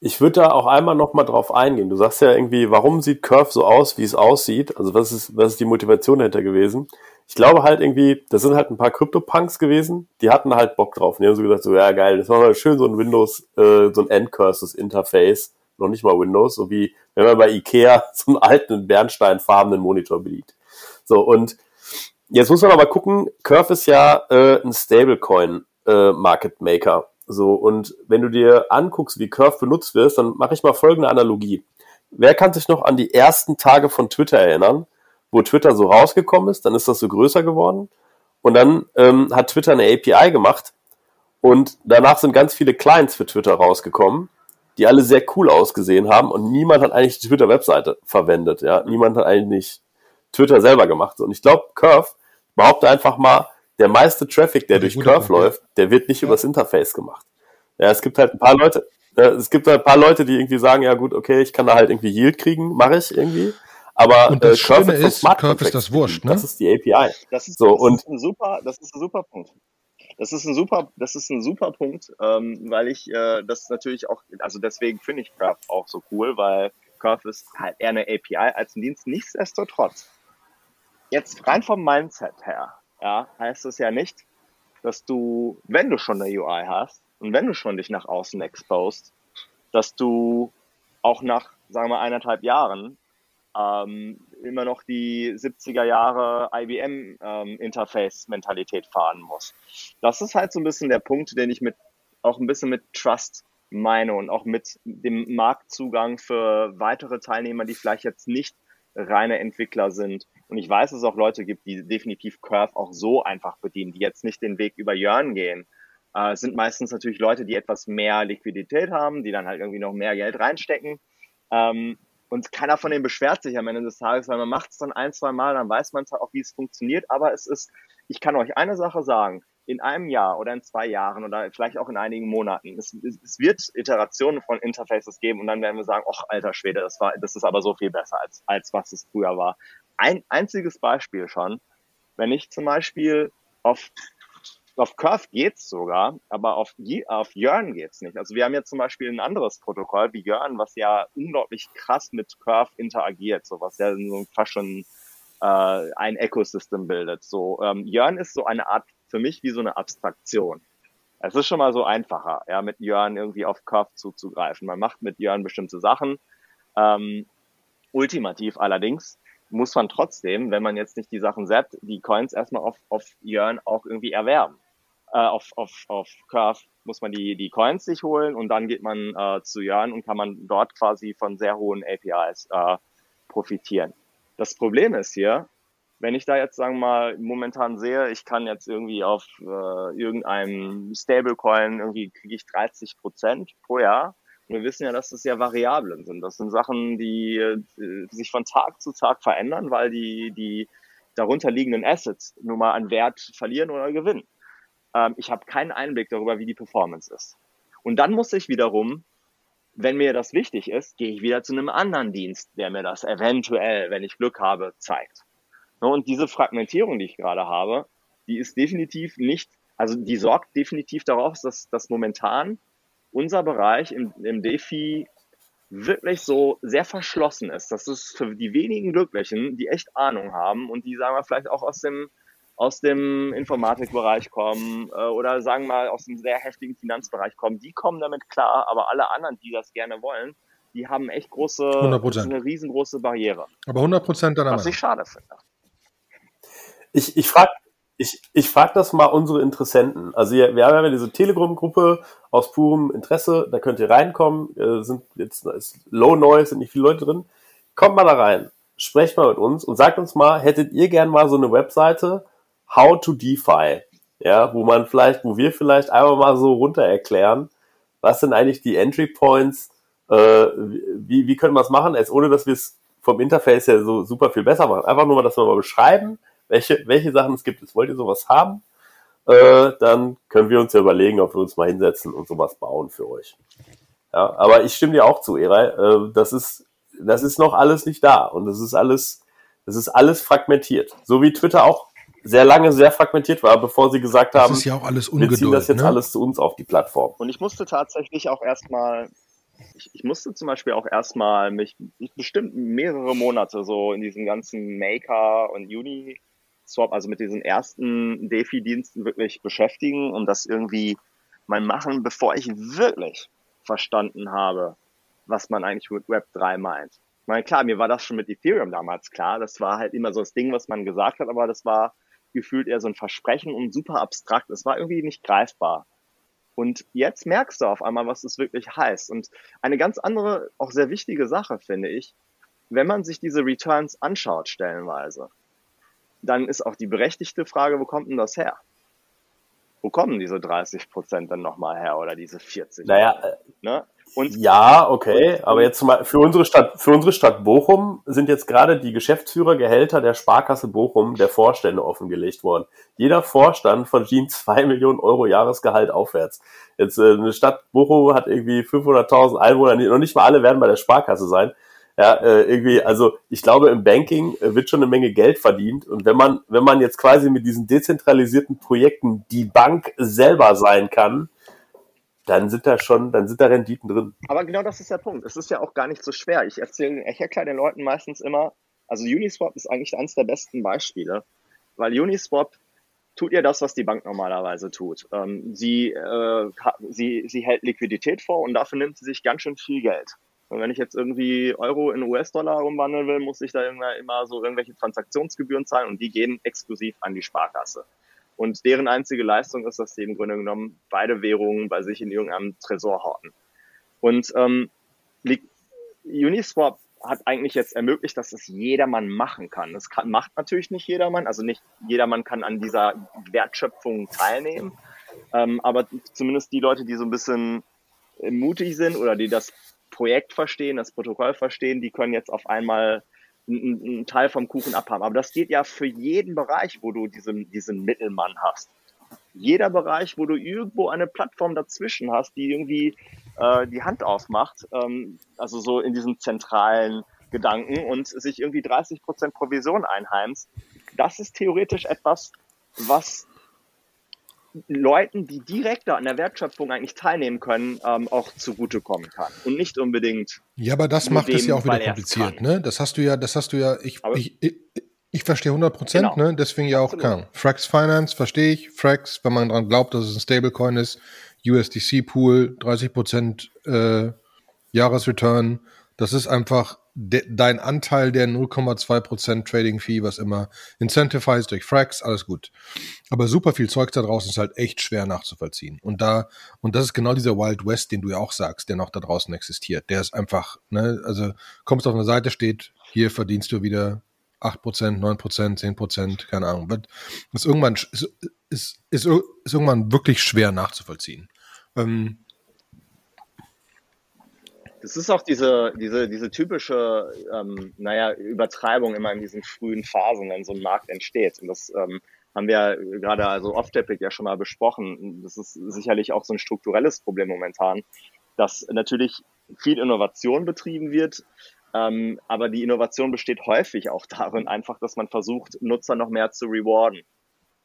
Speaker 2: ich würde da auch einmal noch mal drauf eingehen. Du sagst ja irgendwie, warum sieht Curve so aus, wie es aussieht? Also was ist, was ist die Motivation dahinter gewesen? ich glaube halt irgendwie, das sind halt ein paar Crypto-Punks gewesen, die hatten halt Bock drauf. Die haben so gesagt, so, ja geil, das war mal schön so ein Windows, äh, so ein Endcurses-Interface, noch nicht mal Windows, so wie wenn man bei Ikea so einen alten bernsteinfarbenen Monitor bedient. So, und jetzt muss man aber gucken, Curve ist ja äh, ein Stablecoin äh, Market Maker. So, und wenn du dir anguckst, wie Curve benutzt wird, dann mache ich mal folgende Analogie. Wer kann sich noch an die ersten Tage von Twitter erinnern? wo Twitter so rausgekommen ist, dann ist das so größer geworden. Und dann ähm, hat Twitter eine API gemacht und danach sind ganz viele Clients für Twitter rausgekommen, die alle sehr cool ausgesehen haben und niemand hat eigentlich die Twitter-Webseite verwendet. Ja, niemand hat eigentlich Twitter selber gemacht. Und ich glaube, Curve behaupte einfach mal, der meiste Traffic, der durch Curve Punkt, läuft, der wird nicht ja. übers Interface gemacht. Ja, es gibt halt ein paar Leute, es gibt halt ein paar Leute, die irgendwie sagen, ja gut, okay, ich kann da halt irgendwie Yield kriegen, mache ich irgendwie. Aber
Speaker 1: und das äh, Schöne Curve ist, Curve ist das Wurscht, ne?
Speaker 2: Das ist die API.
Speaker 3: Das ist, so, das und ist ein super, das ist ein super Punkt. Das ist ein super, das ist ein super Punkt, ähm, weil ich äh, das natürlich auch, also deswegen finde ich Curve auch so cool, weil Curve ist halt eher eine API als ein Dienst. Nichtsdestotrotz, jetzt rein vom Mindset her, ja, heißt es ja nicht, dass du, wenn du schon eine UI hast und wenn du schon dich nach außen exposed, dass du auch nach, sagen wir, eineinhalb Jahren ähm, immer noch die 70er Jahre IBM-Interface-Mentalität ähm, fahren muss. Das ist halt so ein bisschen der Punkt, den ich mit auch ein bisschen mit Trust meine und auch mit dem Marktzugang für weitere Teilnehmer, die vielleicht jetzt nicht reine Entwickler sind. Und ich weiß, dass es auch Leute gibt, die definitiv Curve auch so einfach bedienen, die jetzt nicht den Weg über Jörn gehen. Äh, sind meistens natürlich Leute, die etwas mehr Liquidität haben, die dann halt irgendwie noch mehr Geld reinstecken. Ähm, und keiner von denen beschwert sich am Ende des Tages, weil man macht es dann ein, zwei Mal, dann weiß man zwar auch, wie es funktioniert, aber es ist, ich kann euch eine Sache sagen, in einem Jahr oder in zwei Jahren oder vielleicht auch in einigen Monaten, es, es wird Iterationen von Interfaces geben und dann werden wir sagen, ach alter Schwede, das war, das ist aber so viel besser als, als was es früher war. Ein einziges Beispiel schon, wenn ich zum Beispiel auf auf Curve geht's sogar, aber auf, auf Yearn geht's nicht. Also wir haben jetzt zum Beispiel ein anderes Protokoll wie Yearn, was ja unglaublich krass mit Curve interagiert, so was ja so fast schon äh, ein Ecosystem bildet. So ähm, Yearn ist so eine Art für mich wie so eine Abstraktion. Es ist schon mal so einfacher, ja, mit Yearn irgendwie auf Curve zuzugreifen. Man macht mit Yearn bestimmte Sachen. Ähm, ultimativ allerdings muss man trotzdem, wenn man jetzt nicht die Sachen setzt, die Coins erstmal auf, auf Yearn auch irgendwie erwerben. Äh, auf, auf, auf Curve muss man die, die Coins sich holen und dann geht man äh, zu Yearn und kann man dort quasi von sehr hohen APIs äh, profitieren. Das Problem ist hier, wenn ich da jetzt, sagen wir mal, momentan sehe, ich kann jetzt irgendwie auf äh, irgendeinem Stablecoin irgendwie kriege ich 30 Prozent pro Jahr. Wir wissen ja, dass das ja Variablen sind. Das sind Sachen, die, die sich von Tag zu Tag verändern, weil die, die darunter liegenden Assets nun mal an Wert verlieren oder gewinnen. Ähm, ich habe keinen Einblick darüber, wie die Performance ist. Und dann muss ich wiederum wenn mir das wichtig ist, gehe ich wieder zu einem anderen Dienst, der mir das eventuell, wenn ich Glück habe, zeigt. Und diese Fragmentierung, die ich gerade habe, die ist definitiv nicht, also die sorgt definitiv darauf, dass, dass momentan unser Bereich im, im DeFi wirklich so sehr verschlossen ist. Das ist für die wenigen Glücklichen, die echt Ahnung haben und die, sagen wir, vielleicht auch aus dem, aus dem Informatikbereich kommen äh, oder sagen wir mal aus dem sehr heftigen Finanzbereich kommen, die kommen damit klar, aber alle anderen, die das gerne wollen, die haben echt große, 100%. eine riesengroße Barriere.
Speaker 1: Aber 100 Prozent
Speaker 3: dann Was ich schade finde.
Speaker 2: Ich, ich frage ich, ich frag das mal unsere Interessenten. Also wir, wir haben ja diese Telegram-Gruppe aus purem Interesse, da könnt ihr reinkommen, äh, sind jetzt ist Low Noise, sind nicht viele Leute drin. Kommt mal da rein, sprecht mal mit uns und sagt uns mal, hättet ihr gern mal so eine Webseite, How to DeFi? Ja, wo man vielleicht, wo wir vielleicht einmal mal so runter erklären, was sind eigentlich die Entry Points, äh, wie, wie können wir es machen, als ohne dass wir es vom Interface ja so super viel besser machen. Einfach nur mal, dass wir mal beschreiben, welche, welche Sachen es gibt. Wollt ihr sowas haben? Äh, dann können wir uns ja überlegen, ob wir uns mal hinsetzen und sowas bauen für euch. Ja, aber ich stimme dir auch zu, Eray. Äh, das ist, das ist noch alles nicht da und das ist alles, das ist alles fragmentiert. So wie Twitter auch sehr lange sehr fragmentiert war, bevor sie gesagt haben,
Speaker 1: das ist ja auch alles Ungeduld, wir
Speaker 2: ziehen das jetzt ne? alles zu uns auf die Plattform.
Speaker 3: Und ich musste tatsächlich auch erstmal, ich, ich musste zum Beispiel auch erstmal mich bestimmt mehrere Monate so in diesem ganzen Maker und Uni Swap, also mit diesen ersten DeFi-Diensten wirklich beschäftigen, um das irgendwie mal machen, bevor ich wirklich verstanden habe, was man eigentlich mit Web 3 meint. Ich meine, klar, mir war das schon mit Ethereum damals klar. Das war halt immer so das Ding, was man gesagt hat, aber das war gefühlt eher so ein Versprechen und super abstrakt. Es war irgendwie nicht greifbar. Und jetzt merkst du auf einmal, was es wirklich heißt. Und eine ganz andere, auch sehr wichtige Sache, finde ich, wenn man sich diese Returns anschaut, stellenweise, dann ist auch die berechtigte Frage, wo kommt denn das her? Wo kommen diese 30 Prozent dann nochmal her oder diese 40?
Speaker 2: Naja, ne? Und ja, okay, aber jetzt mal für unsere Stadt, für unsere Stadt Bochum sind jetzt gerade die Geschäftsführergehälter der Sparkasse Bochum der Vorstände offengelegt worden. Jeder Vorstand verdient zwei Millionen Euro Jahresgehalt aufwärts. Jetzt äh, eine Stadt Bochum hat irgendwie 500.000 Einwohner, noch nicht mal alle werden bei der Sparkasse sein. Ja, äh, irgendwie, also ich glaube, im Banking äh, wird schon eine Menge Geld verdient. Und wenn man, wenn man jetzt quasi mit diesen dezentralisierten Projekten die Bank selber sein kann, dann sind da schon, dann sind da Renditen drin.
Speaker 3: Aber genau das ist der Punkt. Es ist ja auch gar nicht so schwer. Ich erzähle, ich erkläre den Leuten meistens immer, also Uniswap ist eigentlich eines der besten Beispiele, weil Uniswap tut ja das, was die Bank normalerweise tut. Ähm, sie, äh, sie, sie hält Liquidität vor und dafür nimmt sie sich ganz schön viel Geld. Und wenn ich jetzt irgendwie Euro in US-Dollar umwandeln will, muss ich da immer so irgendwelche Transaktionsgebühren zahlen und die gehen exklusiv an die Sparkasse. Und deren einzige Leistung ist, dass sie im Grunde genommen beide Währungen bei sich in irgendeinem Tresor horten. Und ähm, Uniswap hat eigentlich jetzt ermöglicht, dass es jedermann machen kann. Das kann, macht natürlich nicht jedermann, also nicht jedermann kann an dieser Wertschöpfung teilnehmen, ähm, aber zumindest die Leute, die so ein bisschen mutig sind oder die das Projekt verstehen, das Protokoll verstehen, die können jetzt auf einmal einen Teil vom Kuchen abhaben. Aber das geht ja für jeden Bereich, wo du diesen, diesen Mittelmann hast. jeder Bereich, wo du irgendwo eine Plattform dazwischen hast, die irgendwie äh, die Hand aufmacht, ähm, also so in diesem zentralen Gedanken und sich irgendwie 30 Prozent Provision einheimst, das ist theoretisch etwas, was Leuten, die direkter an der Wertschöpfung eigentlich teilnehmen können, ähm, auch zugutekommen kann. Und nicht unbedingt.
Speaker 1: Ja, aber das macht es ja auch wieder kompliziert, ne? Das hast du ja, das hast du ja, ich, ich, ich, ich verstehe 100 Prozent, genau. ne? Deswegen ja auch kann. Frax Finance verstehe ich. Frax, wenn man dran glaubt, dass es ein Stablecoin ist. USDC Pool, 30 Prozent äh, Jahresreturn. Das ist einfach de, dein Anteil der 0,2% Trading Fee, was immer incentivized durch Frax, alles gut. Aber super viel Zeug da draußen ist halt echt schwer nachzuvollziehen. Und da, und das ist genau dieser Wild West, den du ja auch sagst, der noch da draußen existiert. Der ist einfach, ne, also kommst auf eine Seite, steht, hier verdienst du wieder 8%, 9%, 10%, keine Ahnung. Wird, ist irgendwann, ist, ist, ist, ist irgendwann wirklich schwer nachzuvollziehen. Ähm,
Speaker 3: das ist auch diese, diese, diese typische, ähm, naja, Übertreibung immer in diesen frühen Phasen, wenn so ein Markt entsteht. Und das ähm, haben wir gerade also off-topic ja schon mal besprochen. Das ist sicherlich auch so ein strukturelles Problem momentan, dass natürlich viel Innovation betrieben wird, ähm, aber die Innovation besteht häufig auch darin, einfach, dass man versucht, Nutzer noch mehr zu rewarden.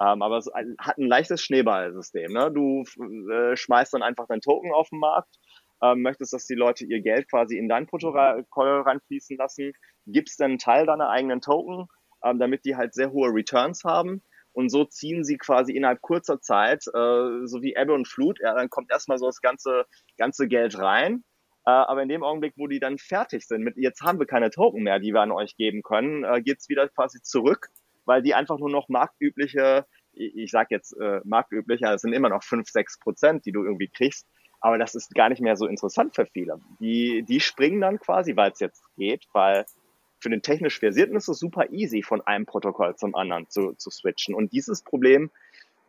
Speaker 3: Ähm, aber es hat ein leichtes Schneeballsystem. Ne? Du äh, schmeißt dann einfach deinen Token auf den Markt ähm, möchtest, dass die Leute ihr Geld quasi in dein Protokoll reinfließen lassen, gibst dann einen Teil deiner eigenen Token, ähm, damit die halt sehr hohe Returns haben. Und so ziehen sie quasi innerhalb kurzer Zeit, äh, so wie Ebbe und Flut, ja, dann kommt erstmal so das ganze, ganze Geld rein. Äh, aber in dem Augenblick, wo die dann fertig sind, mit jetzt haben wir keine Token mehr, die wir an euch geben können, äh, geht's wieder quasi zurück, weil die einfach nur noch marktübliche, ich, ich sag jetzt äh, marktüblicher, es sind immer noch fünf sechs Prozent, die du irgendwie kriegst, aber das ist gar nicht mehr so interessant für viele. Die, die springen dann quasi, weil es jetzt geht, weil für den technisch Versierten ist es super easy, von einem Protokoll zum anderen zu, zu switchen. Und dieses Problem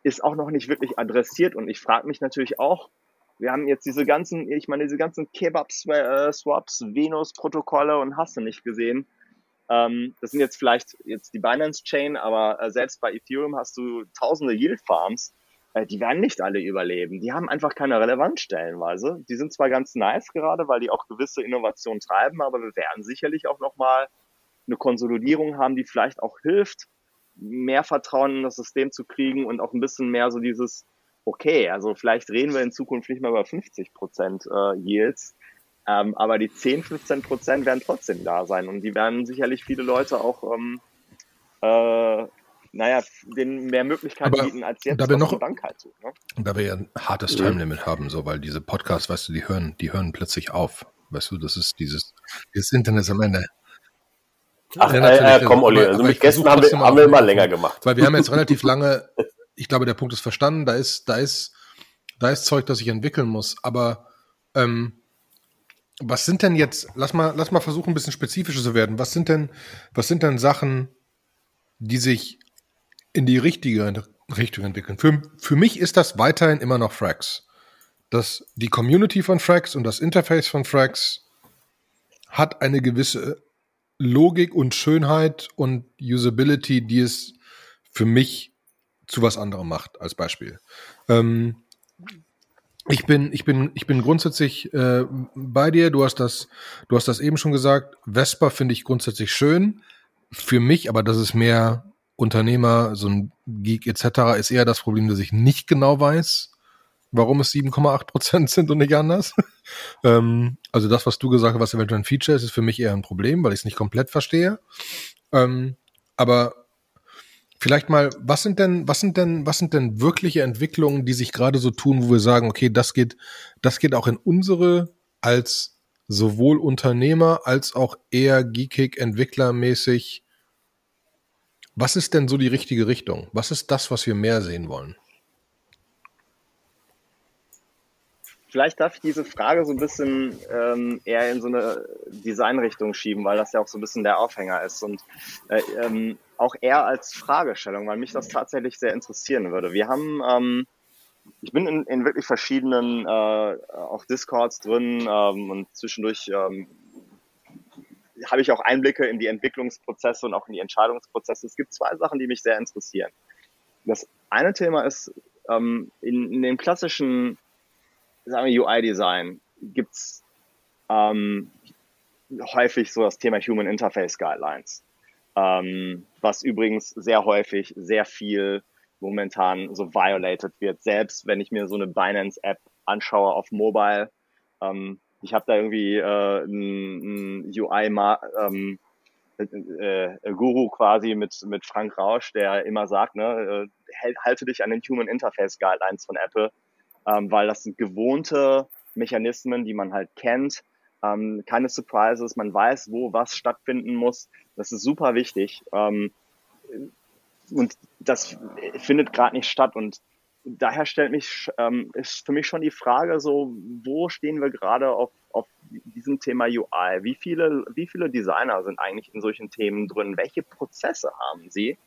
Speaker 3: ist auch noch nicht wirklich adressiert. Und ich frage mich natürlich auch, wir haben jetzt diese ganzen, ich meine, diese ganzen Kebab-Swaps, Venus-Protokolle und hast du nicht gesehen. Ähm, das sind jetzt vielleicht jetzt die Binance-Chain, aber äh, selbst bei Ethereum hast du tausende Yield-Farms äh, die werden nicht alle überleben. Die haben einfach keine Relevanz stellenweise. Die sind zwar ganz nice gerade, weil die auch gewisse Innovationen treiben, aber wir werden sicherlich auch nochmal eine Konsolidierung haben, die vielleicht auch hilft, mehr Vertrauen in das System zu kriegen und auch ein bisschen mehr so dieses, okay, also vielleicht reden wir in Zukunft nicht mehr über 50 Prozent äh, Yields, ähm, aber die 10, 15 Prozent werden trotzdem da sein und die werden sicherlich viele Leute auch ähm, äh, naja, denen mehr Möglichkeiten
Speaker 1: Aber
Speaker 3: bieten als jetzt
Speaker 1: da wir noch,
Speaker 3: Bank halt so. Ne?
Speaker 1: Da wir ja ein hartes mhm. Time-Limit haben, so, weil diese Podcasts, weißt du, die hören, die hören plötzlich auf. Weißt du, das ist dieses, das Internet ist am Ende.
Speaker 2: Ach, ja, äh, äh, komm, Olli, also mit Gästen haben wir, haben wir immer länger gemacht.
Speaker 1: Weil wir haben jetzt relativ lange, ich glaube, der Punkt ist verstanden, da ist, da ist, da ist Zeug, das ich entwickeln muss, aber ähm, was sind denn jetzt, lass mal, lass mal versuchen, ein bisschen spezifischer zu werden. Was sind denn, was sind denn Sachen, die sich in die richtige Richtung entwickeln. Für, für mich ist das weiterhin immer noch Frax. Das, die Community von Frax und das Interface von Frax hat eine gewisse Logik und Schönheit und Usability, die es für mich zu was anderem macht, als Beispiel. Ähm, ich bin, ich bin, ich bin grundsätzlich äh, bei dir. Du hast das, du hast das eben schon gesagt. Vespa finde ich grundsätzlich schön. Für mich, aber das ist mehr Unternehmer, so ein Geek etc. ist eher das Problem, dass ich nicht genau weiß, warum es 7,8 Prozent sind und nicht anders. ähm, also das, was du gesagt hast, was eventuell ein Feature ist, ist für mich eher ein Problem, weil ich es nicht komplett verstehe. Ähm, aber vielleicht mal, was sind denn, was sind denn, was sind denn wirkliche Entwicklungen, die sich gerade so tun, wo wir sagen, okay, das geht, das geht auch in unsere als sowohl Unternehmer als auch eher geekig entwicklermäßig was ist denn so die richtige Richtung? Was ist das, was wir mehr sehen wollen?
Speaker 3: Vielleicht darf ich diese Frage so ein bisschen ähm, eher in so eine Designrichtung schieben, weil das ja auch so ein bisschen der Aufhänger ist und äh, ähm, auch eher als Fragestellung, weil mich das tatsächlich sehr interessieren würde. Wir haben, ähm, ich bin in, in wirklich verschiedenen äh, auch Discords drin ähm, und zwischendurch ähm, habe ich auch Einblicke in die Entwicklungsprozesse und auch in die Entscheidungsprozesse. Es gibt zwei Sachen, die mich sehr interessieren. Das eine Thema ist ähm, in, in dem klassischen, UI-Design gibt's ähm, häufig so das Thema Human Interface Guidelines, ähm, was übrigens sehr häufig sehr viel momentan so violated wird. Selbst wenn ich mir so eine Binance-App anschaue auf Mobile, ähm, ich habe da irgendwie äh, ein, UI ähm, äh, äh, Guru quasi mit mit Frank Rausch, der immer sagt, ne, äh, halte dich an den Human Interface Guidelines von Apple, ähm, weil das sind gewohnte Mechanismen, die man halt kennt, ähm, keine Surprises, man weiß, wo was stattfinden muss. Das ist super wichtig. Ähm, und das findet gerade nicht statt. Und daher stellt mich, ähm, ist für mich schon die Frage so, wo stehen wir gerade auf, auf diesem Thema UI? Wie viele, wie viele Designer sind eigentlich in solchen Themen drin? Welche Prozesse haben sie?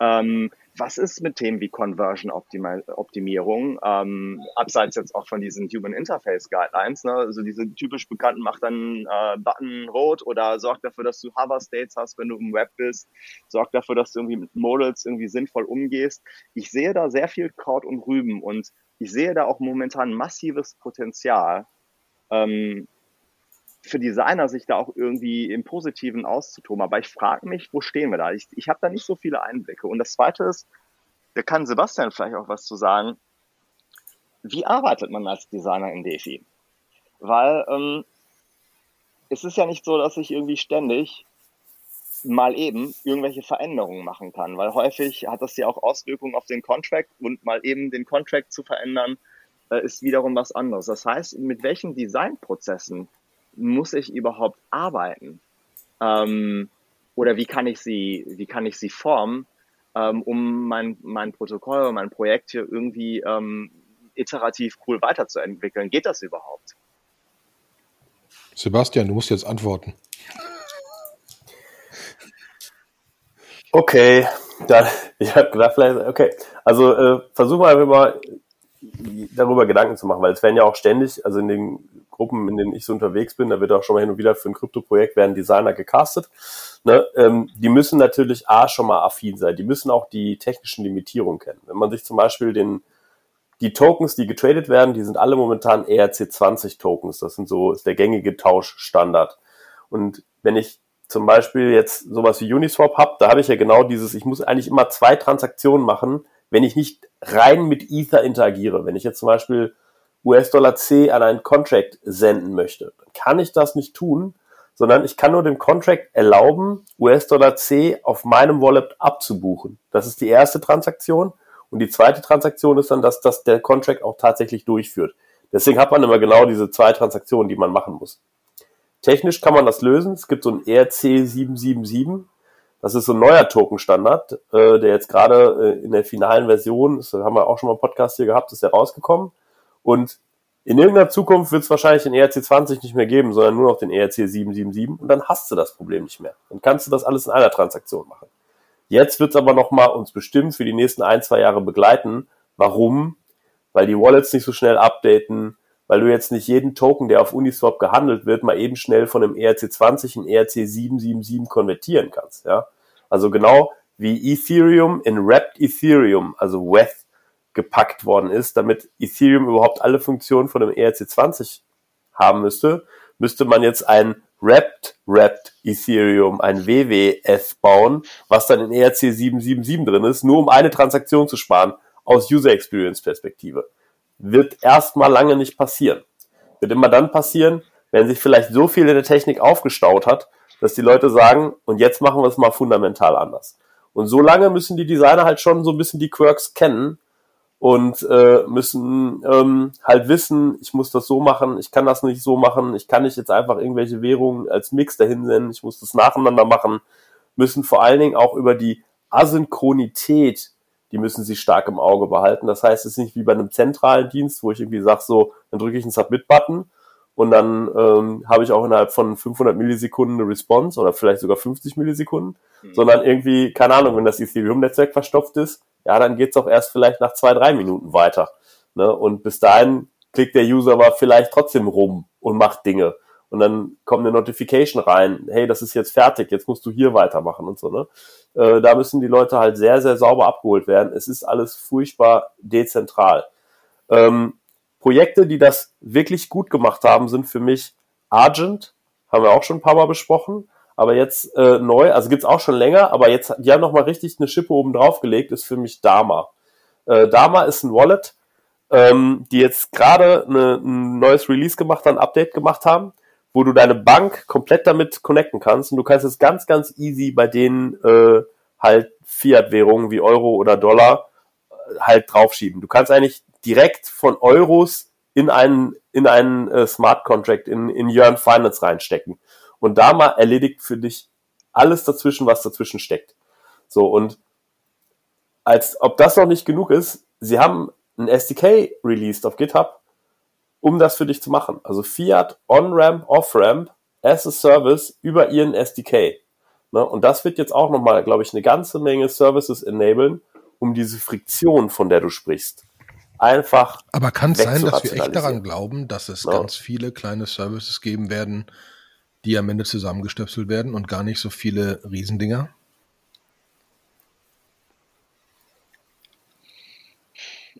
Speaker 3: Ähm, was ist mit Themen wie Conversion Optimierung, ähm, abseits jetzt auch von diesen Human Interface Guidelines, ne? also diese typisch bekannten, macht dann äh, Button rot oder sorgt dafür, dass du Hover States hast, wenn du im Web bist, sorgt dafür, dass du irgendwie mit Modals irgendwie sinnvoll umgehst. Ich sehe da sehr viel Kraut und Rüben und ich sehe da auch momentan massives Potenzial, ähm, für Designer sich da auch irgendwie im Positiven auszutoben. Aber ich frage mich, wo stehen wir da? Ich, ich habe da nicht so viele Einblicke. Und das Zweite ist, da kann Sebastian vielleicht auch was zu sagen. Wie arbeitet man als Designer in Defi? Weil ähm, es ist ja nicht so, dass ich irgendwie ständig mal eben irgendwelche Veränderungen machen kann, weil häufig hat das ja auch Auswirkungen auf den Contract und mal eben den Contract zu verändern, äh, ist wiederum was anderes. Das heißt, mit welchen Designprozessen muss ich überhaupt arbeiten? Ähm, oder wie kann ich sie, wie kann ich sie formen, ähm, um mein, mein Protokoll, mein Projekt hier irgendwie ähm, iterativ cool weiterzuentwickeln? Geht das überhaupt?
Speaker 1: Sebastian, du musst jetzt antworten.
Speaker 2: Okay, dann, ich habe gedacht, vielleicht, okay, also äh, versuchen wir einfach mal darüber Gedanken zu machen, weil es werden ja auch ständig, also in den Gruppen, in denen ich so unterwegs bin, da wird auch schon mal hin und wieder für ein Krypto-Projekt werden Designer gecastet. Ne? Ähm, die müssen natürlich A schon mal affin sein, die müssen auch die technischen Limitierungen kennen. Wenn man sich zum Beispiel den die Tokens, die getradet werden, die sind alle momentan ERC20 Tokens. Das sind so, ist der gängige Tauschstandard. Und wenn ich zum Beispiel jetzt sowas wie Uniswap habe, da habe ich ja genau dieses, ich muss eigentlich immer zwei Transaktionen machen, wenn ich nicht rein mit Ether interagiere. Wenn ich jetzt zum Beispiel US-Dollar C an einen Contract senden möchte, dann kann ich das nicht tun, sondern ich kann nur dem Contract erlauben, US-Dollar C auf meinem Wallet abzubuchen. Das ist die erste Transaktion. Und die zweite Transaktion ist dann, dass das der Contract auch tatsächlich durchführt. Deswegen hat man immer genau diese zwei Transaktionen, die man machen muss. Technisch kann man das lösen. Es gibt so ein ERC 777. Das ist so ein neuer Token-Standard, äh, der jetzt gerade äh, in der finalen Version, das haben wir auch schon mal einen Podcast hier gehabt, ist ja rausgekommen. Und in irgendeiner Zukunft wird es wahrscheinlich den ERC 20 nicht mehr geben, sondern nur noch den ERC 777 und dann hast du das Problem nicht mehr. Dann kannst du das alles in einer Transaktion machen. Jetzt wird es aber nochmal uns bestimmt für die nächsten ein, zwei Jahre begleiten. Warum? Weil die Wallets nicht so schnell updaten, weil du jetzt nicht jeden Token, der auf Uniswap gehandelt wird, mal eben schnell von einem ERC20 in ERC 777 konvertieren kannst. Ja? Also genau wie Ethereum in Wrapped Ethereum, also WETH, gepackt worden ist, damit Ethereum überhaupt alle Funktionen von einem ERC20 haben müsste, müsste man jetzt ein Wrapped Wrapped Ethereum, ein WWF bauen, was dann in ERC 777 drin ist, nur um eine Transaktion zu sparen aus User Experience Perspektive wird erstmal lange nicht passieren. Wird immer dann passieren, wenn sich vielleicht so viel in der Technik aufgestaut hat, dass die Leute sagen, und jetzt machen wir es mal fundamental anders. Und so lange müssen die Designer halt schon so ein bisschen die Quirks kennen und äh, müssen ähm, halt wissen, ich muss das so machen, ich kann das nicht so machen, ich kann nicht jetzt einfach irgendwelche Währungen als Mix dahin senden, ich muss das nacheinander machen, müssen vor allen Dingen auch über die Asynchronität die müssen sie stark im Auge behalten. Das heißt, es ist nicht wie bei einem zentralen Dienst, wo ich irgendwie sage, so, dann drücke ich einen Submit-Button und dann ähm, habe ich auch innerhalb von 500 Millisekunden eine Response oder vielleicht sogar 50 Millisekunden, mhm. sondern irgendwie, keine Ahnung, wenn das Ethereum-Netzwerk verstopft ist, ja, dann geht's auch erst vielleicht nach zwei, drei Minuten weiter. Ne? Und bis dahin klickt der User aber vielleicht trotzdem rum und macht Dinge. Und dann kommt eine Notification rein, hey, das ist jetzt fertig, jetzt musst du hier weitermachen und so, ne? Äh, da müssen die Leute halt sehr, sehr sauber abgeholt werden. Es ist alles furchtbar dezentral. Ähm, Projekte, die das wirklich gut gemacht haben, sind für mich Argent, haben wir auch schon ein paar Mal besprochen, aber jetzt äh, neu, also gibt's auch schon länger, aber jetzt, die haben nochmal richtig eine Schippe oben drauf gelegt, ist für mich Dama. Äh, Dama ist ein Wallet, ähm, die jetzt gerade ein neues Release gemacht haben, ein Update gemacht haben, wo du deine Bank komplett damit connecten kannst und du kannst es ganz, ganz easy bei denen äh, halt Fiat-Währungen wie Euro oder Dollar äh, halt draufschieben. Du kannst eigentlich direkt von Euros in einen, in einen äh, Smart Contract in, in Yearn Finance reinstecken. Und da mal erledigt für dich alles dazwischen, was dazwischen steckt. So, und als ob das noch nicht genug ist, sie haben ein SDK released auf GitHub, um das für dich zu machen. Also Fiat On-Ramp, Off-Ramp, as a Service über ihren SDK. Ne? Und das wird jetzt auch nochmal, glaube ich, eine ganze Menge Services enablen, um diese Friktion, von der du sprichst, einfach.
Speaker 1: Aber kann es sein, dass wir echt daran glauben, dass es ja. ganz viele kleine Services geben werden, die am Ende zusammengestöpselt werden und gar nicht so viele Riesendinger?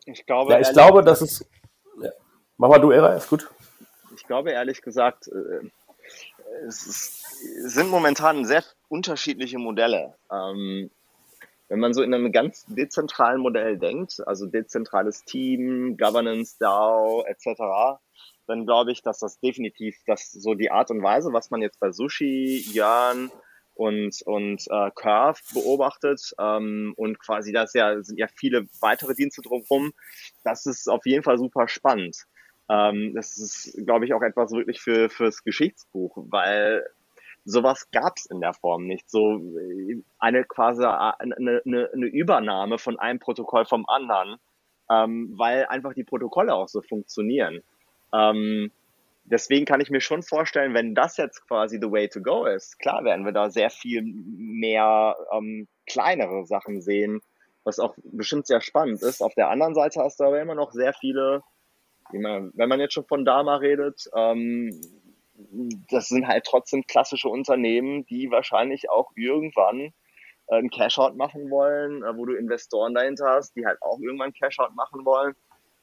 Speaker 2: Ich glaube, ja, ich glaube, dass es. Mach mal du, Era, ist gut.
Speaker 3: Ich glaube ehrlich gesagt, äh, es, sind momentan sehr unterschiedliche Modelle. Ähm, wenn man so in einem ganz dezentralen Modell denkt, also dezentrales Team, Governance, DAO etc., dann glaube ich, dass das definitiv das so die Art und Weise, was man jetzt bei Sushi, Jörn und und äh, Curve beobachtet ähm, und quasi das ja sind ja viele weitere Dienste drumherum. Das ist auf jeden Fall super spannend. Ähm, das ist, glaube ich, auch etwas wirklich für fürs Geschichtsbuch, weil sowas gab es in der Form nicht. So äh, eine quasi äh, eine, eine, eine Übernahme von einem Protokoll vom anderen, ähm, weil einfach die Protokolle auch so funktionieren. Ähm, deswegen kann ich mir schon vorstellen, wenn das jetzt quasi the way to go ist, klar werden wir da sehr viel mehr ähm, kleinere Sachen sehen, was auch bestimmt sehr spannend ist. Auf der anderen Seite hast du aber immer noch sehr viele, wenn man jetzt schon von Dama redet, ähm, das sind halt trotzdem klassische Unternehmen, die wahrscheinlich auch irgendwann äh, einen Cashout machen wollen, äh, wo du Investoren dahinter hast, die halt auch irgendwann Cashout machen wollen.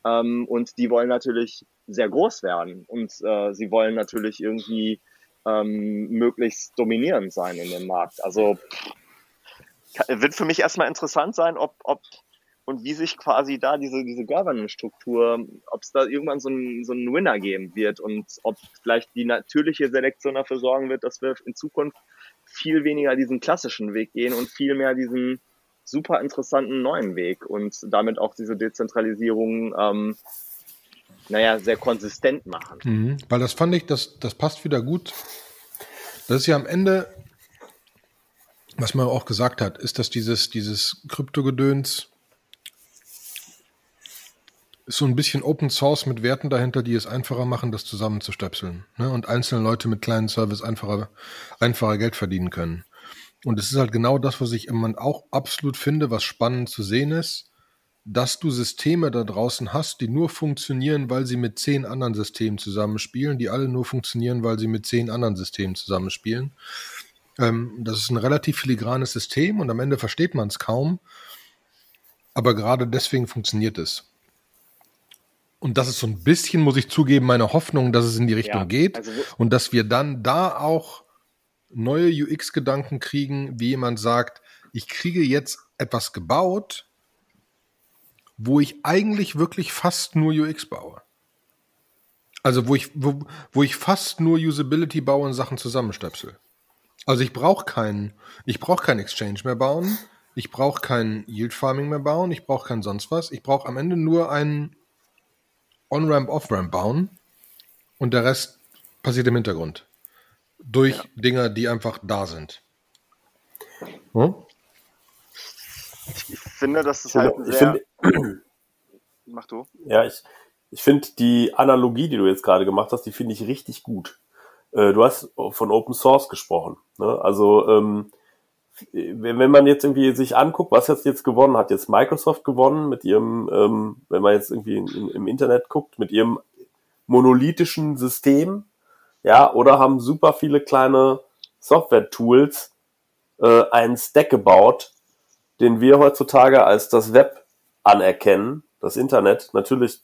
Speaker 3: Ähm, und die wollen natürlich sehr groß werden und äh, sie wollen natürlich irgendwie ähm, möglichst dominierend sein in dem Markt. Also wird für mich erstmal interessant sein, ob, ob und wie sich quasi da diese, diese Governance-Struktur, ob es da irgendwann so einen so Winner geben wird und ob vielleicht die natürliche Selektion dafür sorgen wird, dass wir in Zukunft viel weniger diesen klassischen Weg gehen und viel mehr diesen super interessanten neuen Weg und damit auch diese Dezentralisierung, ähm, naja, sehr konsistent machen.
Speaker 1: Mhm, weil das fand ich, das, das passt wieder gut. Das ist ja am Ende, was man auch gesagt hat, ist, dass dieses, dieses Kryptogedöns ist so ein bisschen Open Source mit Werten dahinter, die es einfacher machen, das zusammenzustöpseln. Ne? Und einzelne Leute mit kleinen Service einfacher, einfacher Geld verdienen können. Und es ist halt genau das, was ich immer auch absolut finde, was spannend zu sehen ist, dass du Systeme da draußen hast, die nur funktionieren, weil sie mit zehn anderen Systemen zusammenspielen, die alle nur funktionieren, weil sie mit zehn anderen Systemen zusammenspielen. Ähm, das ist ein relativ filigranes System und am Ende versteht man es kaum. Aber gerade deswegen funktioniert es. Und das ist so ein bisschen, muss ich zugeben, meine Hoffnung, dass es in die Richtung ja, geht also und dass wir dann da auch neue UX-Gedanken kriegen, wie jemand sagt, ich kriege jetzt etwas gebaut, wo ich eigentlich wirklich fast nur UX baue. Also wo ich, wo, wo ich fast nur Usability baue und Sachen zusammenstöpsel. Also ich brauche keinen, ich brauche kein Exchange mehr bauen, ich brauche kein Yield Farming mehr bauen, ich brauche kein sonst was. Ich brauche am Ende nur einen On-Ramp, Off-Ramp bauen und der Rest passiert im Hintergrund. Durch ja. Dinge, die einfach da sind.
Speaker 3: Hm? Ich finde, das ist halt sehr... Find,
Speaker 2: Mach du. Ja, ich, ich finde die Analogie, die du jetzt gerade gemacht hast, die finde ich richtig gut. Äh, du hast von Open Source gesprochen. Ne? Also ähm, wenn man jetzt irgendwie sich anguckt, was jetzt jetzt gewonnen hat, jetzt Microsoft gewonnen mit ihrem, ähm, wenn man jetzt irgendwie in, im Internet guckt, mit ihrem monolithischen System, ja, oder haben super viele kleine Software-Tools äh, einen Stack gebaut, den wir heutzutage als das Web anerkennen, das Internet. Natürlich,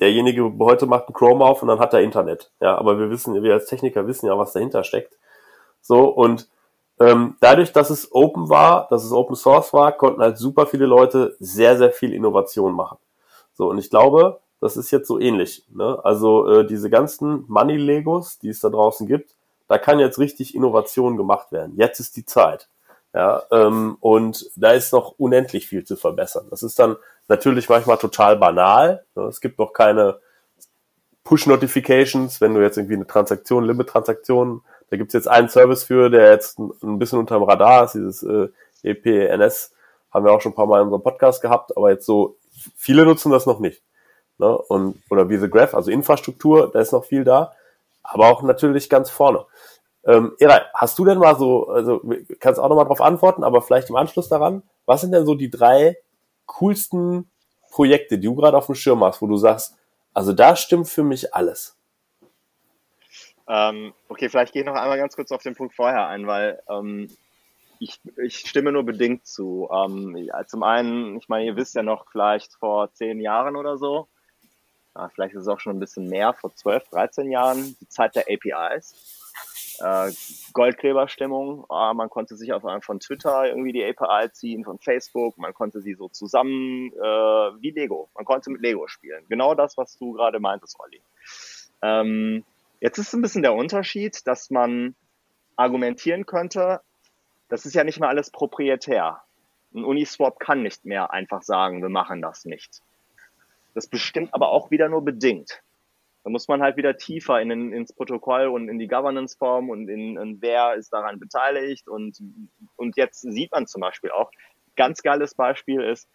Speaker 2: derjenige heute macht einen Chrome auf und dann hat er Internet. Ja, aber wir wissen, wir als Techniker wissen ja, was dahinter steckt. So, und ähm, dadurch, dass es open war, dass es Open Source war, konnten halt super viele Leute sehr, sehr viel Innovation machen. So, und ich glaube, das ist jetzt so ähnlich. Ne? Also äh, diese ganzen Money-Legos, die es da draußen gibt, da kann jetzt richtig Innovation gemacht werden. Jetzt ist die Zeit. Ja, ähm, und da ist noch unendlich viel zu verbessern. Das ist dann natürlich manchmal total banal. Ne? Es gibt noch keine Push-Notifications, wenn du jetzt irgendwie eine Transaktion, Limit-Transaktion, da gibt's jetzt einen Service für, der jetzt ein bisschen unterm Radar ist, dieses äh, EPNS, haben wir auch schon ein paar Mal in unserem Podcast gehabt, aber jetzt so, viele nutzen das noch nicht. Ne? Und, oder wie The Graph, also Infrastruktur, da ist noch viel da, aber auch natürlich ganz vorne. Ähm, Era, hast du denn mal so, also kannst auch nochmal drauf antworten, aber vielleicht im Anschluss daran, was sind denn so die drei coolsten Projekte, die du gerade auf dem Schirm hast, wo du sagst, also da stimmt für mich alles?
Speaker 3: Ähm, okay, vielleicht gehe ich noch einmal ganz kurz auf den Punkt vorher ein, weil ähm, ich, ich stimme nur bedingt zu. Ähm, zum einen, ich meine, ihr wisst ja noch vielleicht vor zehn Jahren oder so, ja, vielleicht ist es auch schon ein bisschen mehr, vor 12, 13 Jahren, die Zeit der APIs. Äh, Goldgräberstimmung, äh, man konnte sich auf einmal von Twitter irgendwie die API ziehen, von Facebook, man konnte sie so zusammen, äh, wie Lego, man konnte mit Lego spielen. Genau das, was du gerade meintest, Olli. Ähm, jetzt ist ein bisschen der Unterschied, dass man argumentieren könnte, das ist ja nicht mehr alles proprietär. Ein Uniswap kann nicht mehr einfach sagen, wir machen das nicht. Das bestimmt aber auch wieder nur bedingt. Da muss man halt wieder tiefer in, in, ins Protokoll und in die Governance-Form und in, in wer ist daran beteiligt. Und, und jetzt sieht man zum Beispiel auch, ganz geiles Beispiel ist,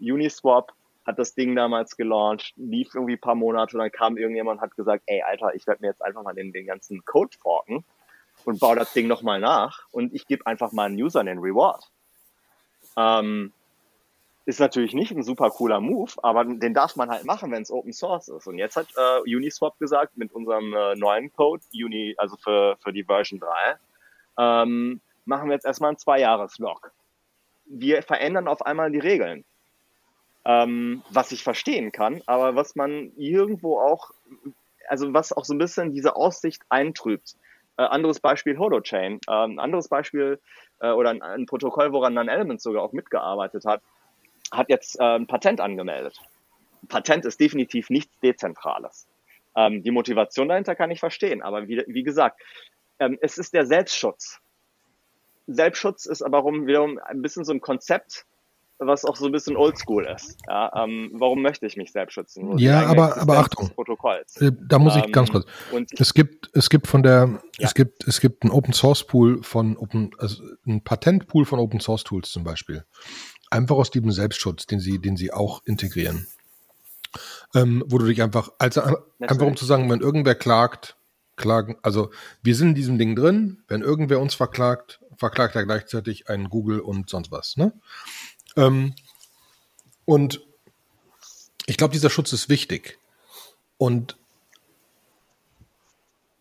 Speaker 3: Uniswap hat das Ding damals gelauncht, lief irgendwie paar Monate und dann kam irgendjemand und hat gesagt, ey Alter, ich werde mir jetzt einfach mal den, den ganzen Code forken und baue das Ding nochmal nach und ich gebe einfach mal einen User den Reward. Ähm, ist natürlich nicht ein super cooler Move, aber den darf man halt machen, wenn es Open Source ist. Und jetzt hat äh, Uniswap gesagt, mit unserem äh, neuen Code, Uni, also für, für die Version 3, ähm, machen wir jetzt erstmal einen Zwei-Jahres-Lock. Wir verändern auf einmal die Regeln. Ähm, was ich verstehen kann, aber was man irgendwo auch, also was auch so ein bisschen diese Aussicht eintrübt. Äh, anderes Beispiel Holochain. Äh, anderes Beispiel äh, oder ein, ein Protokoll, woran dann Element sogar auch mitgearbeitet hat, hat jetzt äh, ein Patent angemeldet. Patent ist definitiv nichts Dezentrales. Ähm, die Motivation dahinter kann ich verstehen, aber wie, wie gesagt, ähm, es ist der Selbstschutz. Selbstschutz ist aber wiederum ein bisschen so ein Konzept, was auch so ein bisschen oldschool ist. Ja, ähm, warum möchte ich mich selbst schützen?
Speaker 1: Ja, aber, aber Achtung. Äh, da muss ich ganz ähm, kurz. es gibt, es gibt von der, ja. es gibt, es gibt einen Open Source Pool von Open, also ein Patentpool von Open Source Tools zum Beispiel. Einfach aus diesem Selbstschutz, den sie, den sie auch integrieren. Ähm, wo du dich einfach, also einfach um zu sagen, wenn irgendwer klagt, klagen, also wir sind in diesem Ding drin, wenn irgendwer uns verklagt, verklagt er gleichzeitig einen Google und sonst was, ne? Ähm, und ich glaube, dieser Schutz ist wichtig. Und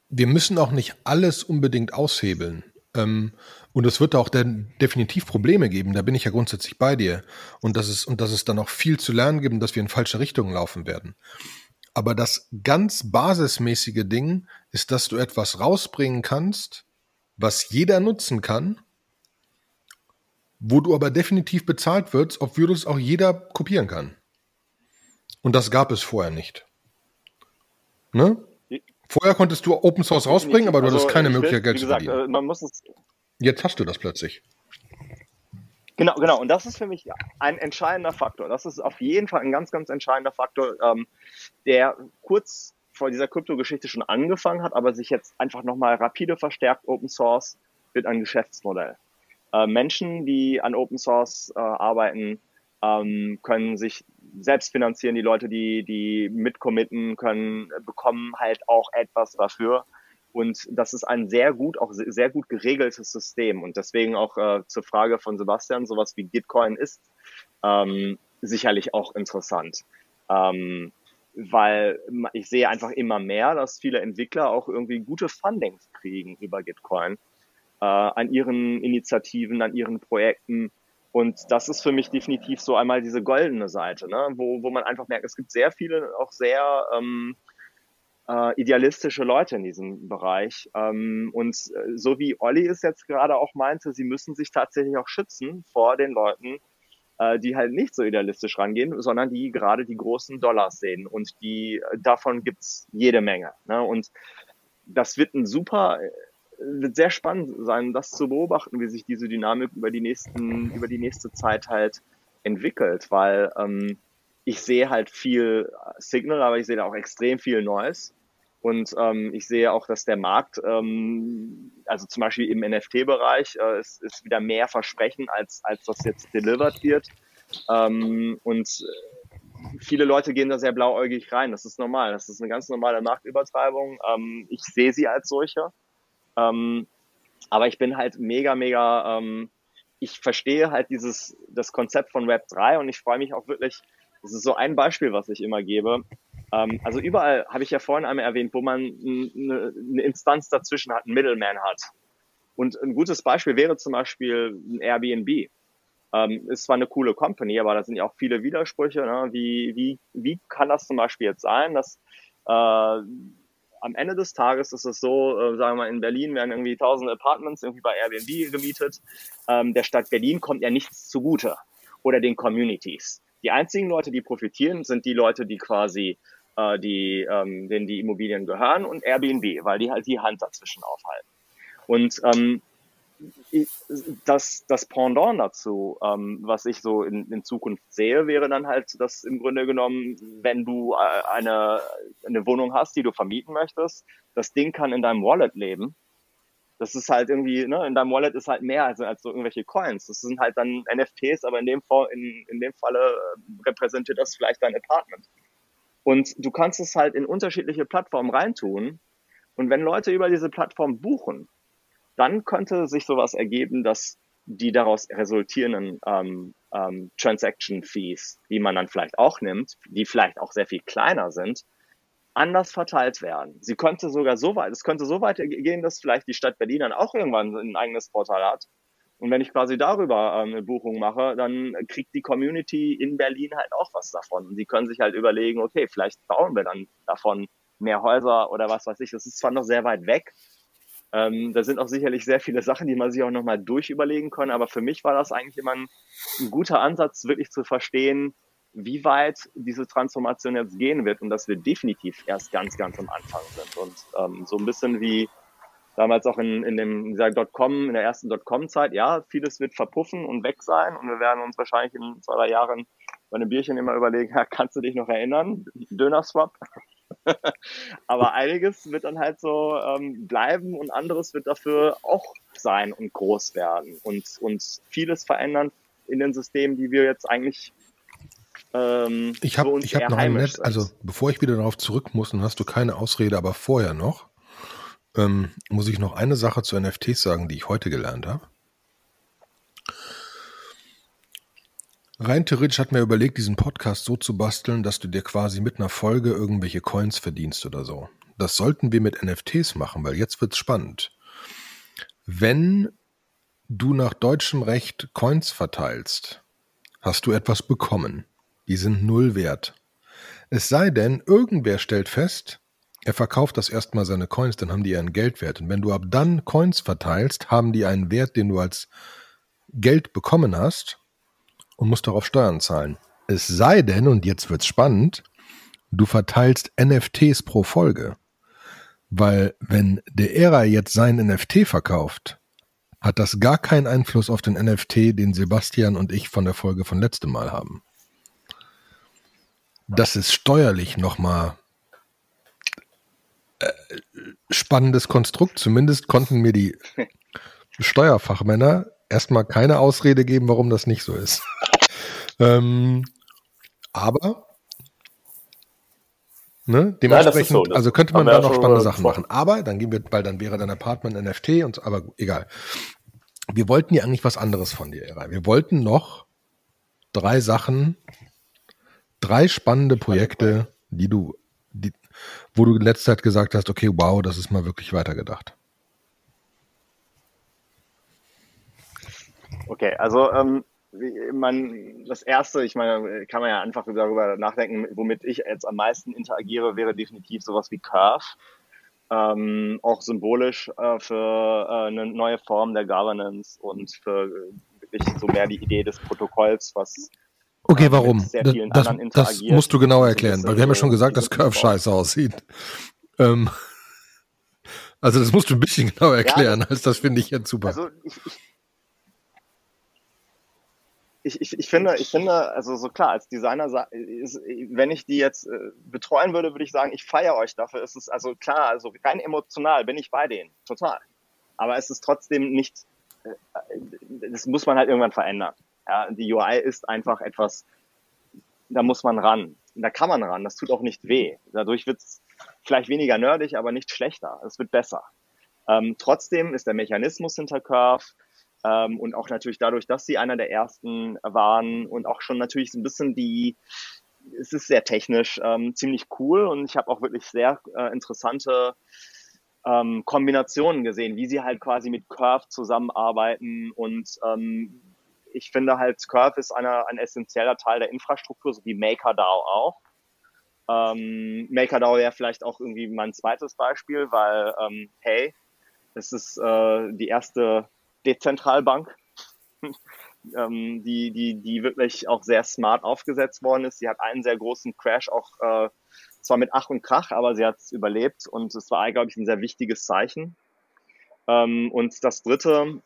Speaker 1: wir müssen auch nicht alles unbedingt aushebeln. Ähm, und es wird auch dann definitiv Probleme geben, da bin ich ja grundsätzlich bei dir. Und dass es, und dass es dann auch viel zu lernen gibt, dass wir in falsche Richtungen laufen werden. Aber das ganz basismäßige Ding ist, dass du etwas rausbringen kannst, was jeder nutzen kann, wo du aber definitiv bezahlt wirst, obwohl es auch jeder kopieren kann. Und das gab es vorher nicht. Ne? Vorher konntest du Open Source rausbringen, aber du also, hattest keine Möglichkeit, Geld gesagt, zu verdienen. Äh, man muss es Jetzt hast du das plötzlich.
Speaker 3: Genau, genau. Und das ist für mich ein entscheidender Faktor. Das ist auf jeden Fall ein ganz, ganz entscheidender Faktor, ähm, der kurz vor dieser Krypto-Geschichte schon angefangen hat, aber sich jetzt einfach nochmal rapide verstärkt. Open Source wird ein Geschäftsmodell. Äh, Menschen, die an Open Source äh, arbeiten, ähm, können sich selbst finanzieren. Die Leute, die, die mitcommitten können, bekommen halt auch etwas dafür. Und das ist ein sehr gut, auch sehr gut geregeltes System. Und deswegen auch äh, zur Frage von Sebastian, sowas wie Gitcoin ist ähm, sicherlich auch interessant. Ähm, weil ich sehe einfach immer mehr, dass viele Entwickler auch irgendwie gute Fundings kriegen über Gitcoin äh, an ihren Initiativen, an ihren Projekten. Und das ist für mich definitiv so einmal diese goldene Seite, ne? wo, wo man einfach merkt, es gibt sehr viele auch sehr ähm, äh, idealistische Leute in diesem Bereich. Ähm, und äh, so wie Olli es jetzt gerade auch meinte, sie müssen sich tatsächlich auch schützen vor den Leuten, äh, die halt nicht so idealistisch rangehen, sondern die gerade die großen Dollars sehen. Und die davon gibt's jede Menge. Ne? Und das wird ein super wird sehr spannend sein, das zu beobachten, wie sich diese Dynamik über die nächsten, über die nächste Zeit halt entwickelt, weil ähm, ich sehe halt viel Signal, aber ich sehe da auch extrem viel Noise. Und ähm, ich sehe auch, dass der Markt, ähm, also zum Beispiel im NFT-Bereich, äh, ist, ist wieder mehr Versprechen, als, als das jetzt delivered wird. Ähm, und viele Leute gehen da sehr blauäugig rein. Das ist normal. Das ist eine ganz normale Marktübertreibung. Ähm, ich sehe sie als solche. Ähm, aber ich bin halt mega, mega, ähm, ich verstehe halt dieses, das Konzept von Web 3 und ich freue mich auch wirklich, das ist so ein Beispiel, was ich immer gebe. Ähm, also überall habe ich ja vorhin einmal erwähnt, wo man eine, eine Instanz dazwischen hat, einen Middleman hat. Und ein gutes Beispiel wäre zum Beispiel ein Airbnb. Ähm, ist zwar eine coole Company, aber da sind ja auch viele Widersprüche. Ne? Wie, wie, wie kann das zum Beispiel jetzt sein, dass äh, am Ende des Tages ist es so, äh, sagen wir mal, in Berlin werden irgendwie tausend Apartments irgendwie bei Airbnb gemietet. Ähm, der Stadt Berlin kommt ja nichts zugute oder den Communities. Die einzigen Leute, die profitieren, sind die Leute, die quasi äh, die, ähm, denen die Immobilien gehören und Airbnb, weil die halt die Hand dazwischen aufhalten. Und ähm, das, das Pendant dazu, ähm, was ich so in, in Zukunft sehe, wäre dann halt, dass im Grunde genommen, wenn du äh, eine, eine Wohnung hast, die du vermieten möchtest, das Ding kann in deinem Wallet leben. Das ist halt irgendwie, ne, in deinem Wallet ist halt mehr als, als so irgendwelche Coins. Das sind halt dann NFTs, aber in dem, Fall, in, in dem Falle äh, repräsentiert das vielleicht dein Apartment. Und du kannst es halt in unterschiedliche Plattformen reintun. Und wenn Leute über diese Plattform buchen, dann könnte sich sowas ergeben, dass die daraus resultierenden ähm, ähm, Transaction Fees, die man dann vielleicht auch nimmt, die vielleicht auch sehr viel kleiner sind, anders verteilt werden. Sie könnte sogar so weit, es könnte so weit gehen, dass vielleicht die Stadt Berlin dann auch irgendwann ein eigenes Portal hat. Und wenn ich quasi darüber ähm, eine Buchung mache, dann kriegt die Community in Berlin halt auch was davon. Und sie können sich halt überlegen, okay, vielleicht bauen wir dann davon mehr Häuser oder was weiß ich. Das ist zwar noch sehr weit weg, ähm, da sind auch sicherlich sehr viele Sachen, die man sich auch nochmal durchüberlegen kann. Aber für mich war das eigentlich immer ein, ein, guter Ansatz, wirklich zu verstehen, wie weit diese Transformation jetzt gehen wird und dass wir definitiv erst ganz, ganz am Anfang sind. Und ähm, so ein bisschen wie damals auch in, in dem Dotcom, in der ersten Dotcom-Zeit, ja, vieles wird verpuffen und weg sein und wir werden uns wahrscheinlich in zwei, drei Jahren bei einem Bierchen immer überlegen, ja, kannst du dich noch erinnern? Döner-Swap? Aber einiges wird dann halt so ähm, bleiben und anderes wird dafür auch sein und groß werden und, und vieles verändern in den Systemen, die wir jetzt eigentlich
Speaker 1: ähm, ich habe ich hab noch ein Netz, also bevor ich wieder darauf zurück muss, dann hast du keine Ausrede, aber vorher noch ähm, muss ich noch eine Sache zu NFTs sagen, die ich heute gelernt habe. Rein theoretisch hat mir überlegt, diesen Podcast so zu basteln, dass du dir quasi mit einer Folge irgendwelche Coins verdienst oder so. Das sollten wir mit NFTs machen, weil jetzt wird's spannend. Wenn du nach deutschem Recht Coins verteilst, hast du etwas bekommen. Die sind null wert. Es sei denn, irgendwer stellt fest, er verkauft das erstmal seine Coins, dann haben die einen Geldwert. Und wenn du ab dann Coins verteilst, haben die einen Wert, den du als Geld bekommen hast und musst darauf Steuern zahlen. Es sei denn, und jetzt wird's spannend, du verteilst NFTs pro Folge. Weil wenn der Ära jetzt sein NFT verkauft, hat das gar keinen Einfluss auf den NFT, den Sebastian und ich von der Folge von letztem Mal haben. Das ist steuerlich nochmal äh, spannendes Konstrukt. Zumindest konnten mir die Steuerfachmänner erstmal keine Ausrede geben, warum das nicht so ist. ähm, aber ne, dementsprechend, Nein, so, also könnte man da noch spannende Sachen machen. Aber dann gehen wir, weil dann wäre dein Apartment NFT und aber egal. Wir wollten ja eigentlich was anderes von dir, Era. Wir wollten noch drei Sachen, drei spannende Projekte die du, die, wo du in letzter Zeit gesagt hast, okay, wow, das ist mal wirklich weitergedacht?
Speaker 3: Okay, also ähm, man, das erste, ich meine, kann man ja einfach darüber nachdenken, womit ich jetzt am meisten interagiere, wäre definitiv sowas wie Curve. Ähm, auch symbolisch äh, für äh, eine neue Form der Governance und für äh, wirklich so mehr die Idee des Protokolls, was
Speaker 1: Okay, warum? Das, das, musst du genau erklären, weil wir haben ja schon gesagt, dass Curve scheiße aussieht. Ähm, also das musst du ein bisschen genau erklären, ja, als das finde ich jetzt super. Also ich, ich,
Speaker 3: ich, ich, ich finde, ich finde, also so klar, als Designer, wenn ich die jetzt äh, betreuen würde, würde ich sagen, ich feiere euch dafür. Es ist also klar, also rein emotional bin ich bei denen, total. Aber es ist trotzdem nicht, äh, das muss man halt irgendwann verändern. Ja, die UI ist einfach etwas, da muss man ran. Da kann man ran, das tut auch nicht weh. Dadurch wird es vielleicht weniger nerdig, aber nicht schlechter. Es wird besser. Ähm, trotzdem ist der Mechanismus hinter Curve, ähm, und auch natürlich dadurch, dass sie einer der ersten waren und auch schon natürlich so ein bisschen die, es ist sehr technisch, ähm, ziemlich cool und ich habe auch wirklich sehr äh, interessante ähm, Kombinationen gesehen, wie sie halt quasi mit Curve zusammenarbeiten und ähm, ich finde halt Curve ist einer, ein essentieller Teil der Infrastruktur, so wie MakerDAO auch. Ähm, MakerDAO wäre vielleicht auch irgendwie mein zweites Beispiel, weil, ähm, hey, es ist äh, die erste Dezentralbank, ähm, die, die, die wirklich auch sehr smart aufgesetzt worden ist. Sie hat einen sehr großen Crash auch äh, zwar mit Ach und Krach, aber sie hat es überlebt und es war, glaube ich, ein sehr wichtiges Zeichen. Ähm, und das dritte,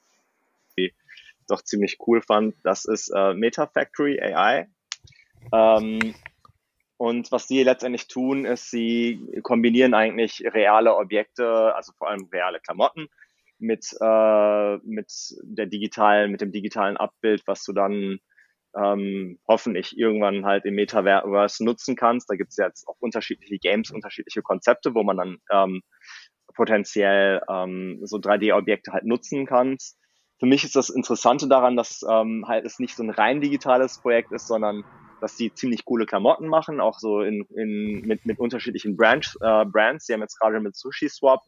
Speaker 3: ich doch ziemlich cool fand, das ist äh, Meta Factory AI. Ähm, und was die letztendlich tun, ist, sie kombinieren eigentlich reale Objekte, also vor allem reale Klamotten, mit, äh, mit der digitalen, mit dem digitalen Abbild, was du dann ähm, hoffentlich irgendwann halt im Metaverse nutzen kannst. Da gibt es jetzt auch unterschiedliche Games, unterschiedliche Konzepte, wo man dann ähm, potenziell ähm, so 3D-Objekte halt nutzen kann. Für mich ist das Interessante daran, dass ähm, halt es nicht so ein rein digitales Projekt ist, sondern dass die ziemlich coole Klamotten machen, auch so in, in mit, mit unterschiedlichen Branch, äh, Brands. Die haben jetzt gerade mit Sushi Swap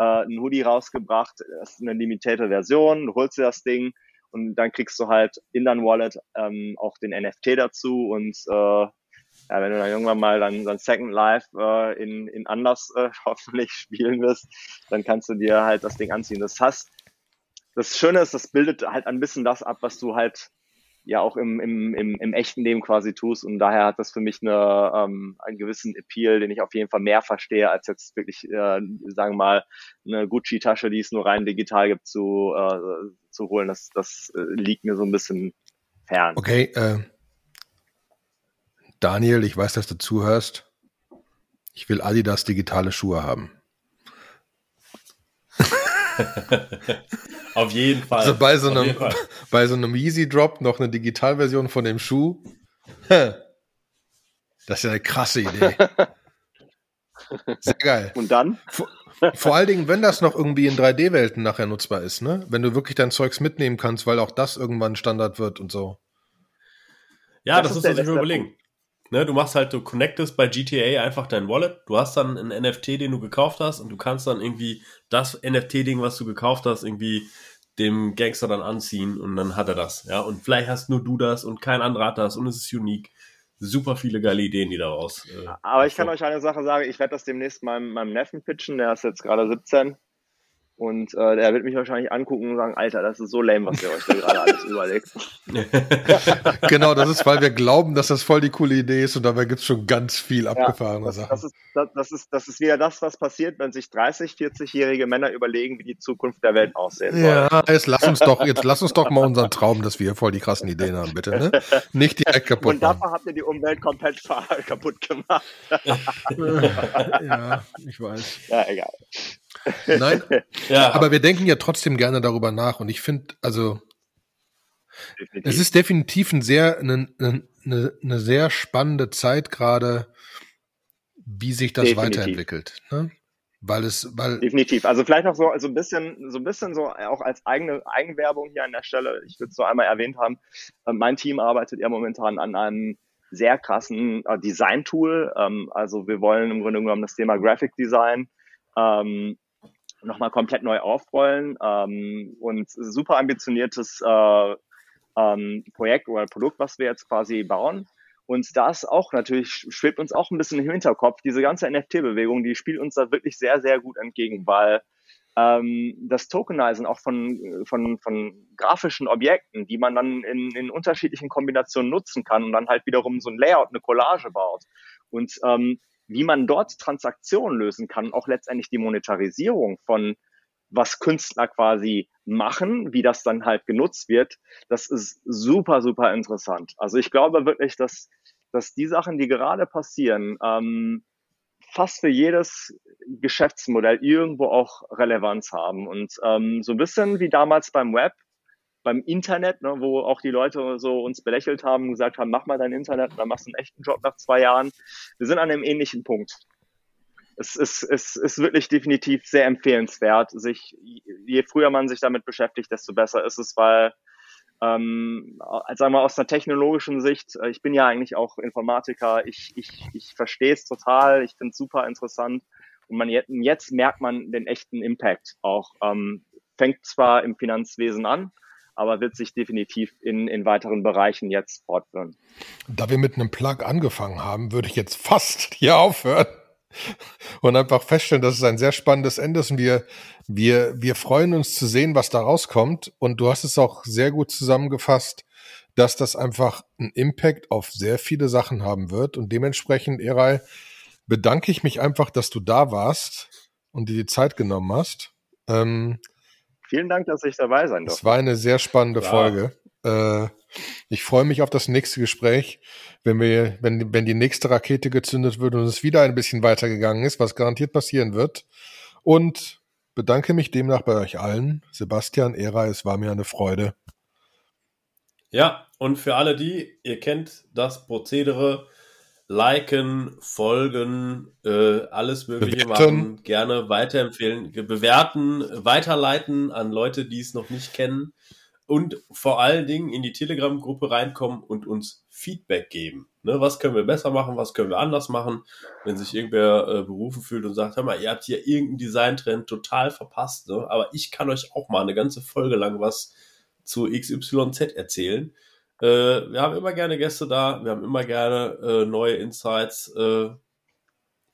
Speaker 3: äh, ein Hoodie rausgebracht. Das ist eine limitierte Version. Du holst dir das Ding und dann kriegst du halt in dein Wallet ähm, auch den NFT dazu und äh, ja, wenn du dann irgendwann mal dann, dann Second Life äh, in, in anders äh, hoffentlich spielen wirst, dann kannst du dir halt das Ding anziehen. Das heißt, das Schöne ist, das bildet halt ein bisschen das ab, was du halt ja auch im, im, im, im echten Leben quasi tust. Und daher hat das für mich eine, ähm, einen gewissen Appeal, den ich auf jeden Fall mehr verstehe, als jetzt wirklich, äh, sagen wir mal, eine Gucci-Tasche, die es nur rein digital gibt, zu, äh, zu holen. Das, das äh, liegt mir so ein bisschen fern.
Speaker 1: Okay, äh, Daniel, ich weiß, dass du zuhörst. Ich will Adidas digitale Schuhe haben.
Speaker 2: Auf jeden Fall.
Speaker 1: Also bei so einem, bei so einem Easy Drop noch eine Digitalversion von dem Schuh. Das ist ja eine krasse Idee. Sehr geil.
Speaker 3: Und dann?
Speaker 1: Vor, vor allen Dingen, wenn das noch irgendwie in 3D-Welten nachher nutzbar ist, ne? Wenn du wirklich dein Zeugs mitnehmen kannst, weil auch das irgendwann Standard wird und so.
Speaker 2: Ja, das, das muss man sich mal überlegen. Ne, du machst halt, du connectest bei GTA einfach dein Wallet, du hast dann einen NFT, den du gekauft hast und du kannst dann irgendwie das NFT-Ding, was du gekauft hast, irgendwie dem Gangster dann anziehen und dann hat er das, ja. Und vielleicht hast nur du das und kein anderer hat das und es ist unique. Super viele geile Ideen, die daraus.
Speaker 3: Äh, Aber ich kann euch eine Sache sagen, ich werde das demnächst meinem, meinem Neffen pitchen, der ist jetzt gerade 17 und äh, der wird mich wahrscheinlich angucken und sagen, Alter, das ist so lame, was ihr euch da gerade alles überlegt.
Speaker 1: genau, das ist, weil wir glauben, dass das voll die coole Idee ist und dabei gibt's schon ganz viel abgefahrene ja, das, Sachen.
Speaker 3: Das ist, das, das, ist, das ist wieder das, was passiert, wenn sich 30, 40-jährige Männer überlegen, wie die Zukunft der Welt aussehen soll.
Speaker 1: Ja, jetzt lass uns doch, jetzt lass uns doch mal unseren Traum, dass wir voll die krassen Ideen haben, bitte, ne? Nicht direkt kaputt
Speaker 3: Und dafür habt ihr die Umwelt komplett kaputt gemacht.
Speaker 1: ja, ich weiß.
Speaker 3: Ja, egal.
Speaker 1: Nein, ja. aber wir denken ja trotzdem gerne darüber nach und ich finde, also definitiv. es ist definitiv ein sehr, eine, eine, eine sehr spannende Zeit gerade, wie sich das definitiv. weiterentwickelt. Ne? Weil es, weil
Speaker 3: definitiv. Also vielleicht noch so, also ein bisschen, so ein bisschen so auch als eigene Eigenwerbung hier an der Stelle. Ich würde es so einmal erwähnt haben. Mein Team arbeitet ja momentan an einem sehr krassen äh, Design-Tool. Ähm, also wir wollen im Grunde genommen das Thema Graphic Design ähm, nochmal komplett neu aufrollen ähm, und super ambitioniertes äh, ähm, Projekt oder Produkt, was wir jetzt quasi bauen. Und das auch natürlich schwebt uns auch ein bisschen im Hinterkopf. Diese ganze NFT-Bewegung, die spielt uns da wirklich sehr, sehr gut entgegen, weil ähm, das Tokenizen auch von, von, von grafischen Objekten, die man dann in, in unterschiedlichen Kombinationen nutzen kann und dann halt wiederum so ein Layout, eine Collage baut. Und ähm, wie man dort Transaktionen lösen kann, auch letztendlich die Monetarisierung von was Künstler quasi machen, wie das dann halt genutzt wird, das ist super, super interessant. Also ich glaube wirklich, dass, dass die Sachen, die gerade passieren, ähm, fast für jedes Geschäftsmodell irgendwo auch Relevanz haben. Und ähm, so ein bisschen wie damals beim Web, beim Internet, ne, wo auch die Leute so uns belächelt haben und gesagt haben, mach mal dein Internet, dann machst du einen echten Job nach zwei Jahren. Wir sind an einem ähnlichen Punkt. Es ist, es ist wirklich definitiv sehr empfehlenswert, sich, je früher man sich damit beschäftigt, desto besser ist es, weil ähm, sagen wir aus einer technologischen Sicht, äh, ich bin ja eigentlich auch Informatiker, ich, ich, ich verstehe es total, ich finde es super interessant und man jetzt, jetzt merkt man den echten Impact auch. Ähm, fängt zwar im Finanzwesen an, aber wird sich definitiv in, in weiteren Bereichen jetzt fortführen.
Speaker 1: Da wir mit einem Plug angefangen haben, würde ich jetzt fast hier aufhören und einfach feststellen, dass es ein sehr spannendes Ende ist und wir, wir, wir freuen uns zu sehen, was da rauskommt. Und du hast es auch sehr gut zusammengefasst, dass das einfach einen Impact auf sehr viele Sachen haben wird. Und dementsprechend, Eray, bedanke ich mich einfach, dass du da warst und dir die Zeit genommen hast. Ähm,
Speaker 3: Vielen Dank, dass ich dabei sein durfte.
Speaker 1: Es war eine sehr spannende ja. Folge. Äh, ich freue mich auf das nächste Gespräch, wenn wir, wenn, wenn die nächste Rakete gezündet wird und es wieder ein bisschen weitergegangen ist, was garantiert passieren wird. Und bedanke mich demnach bei euch allen. Sebastian, Era, es war mir eine Freude.
Speaker 2: Ja, und für alle die, ihr kennt das Prozedere, liken, folgen, äh, alles Mögliche bewerten. machen, gerne weiterempfehlen, bewerten, weiterleiten an Leute, die es noch nicht kennen und vor allen Dingen in die Telegram-Gruppe reinkommen und uns Feedback geben. Ne, was können wir besser machen, was können wir anders machen, wenn sich irgendwer äh, berufen fühlt und sagt, hör mal, ihr habt hier irgendeinen Designtrend total verpasst, ne? aber ich kann euch auch mal eine ganze Folge lang was zu XYZ erzählen. Äh, wir haben immer gerne Gäste da, wir haben immer gerne äh, neue Insights. Äh,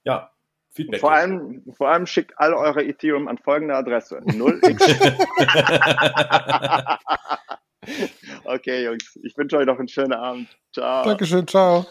Speaker 2: ja,
Speaker 3: Feedback. Vor allem, vor allem schickt alle eure Ethereum an folgende Adresse. 0x. okay, Jungs. Ich wünsche euch noch einen schönen Abend.
Speaker 1: Ciao. Dankeschön. Ciao.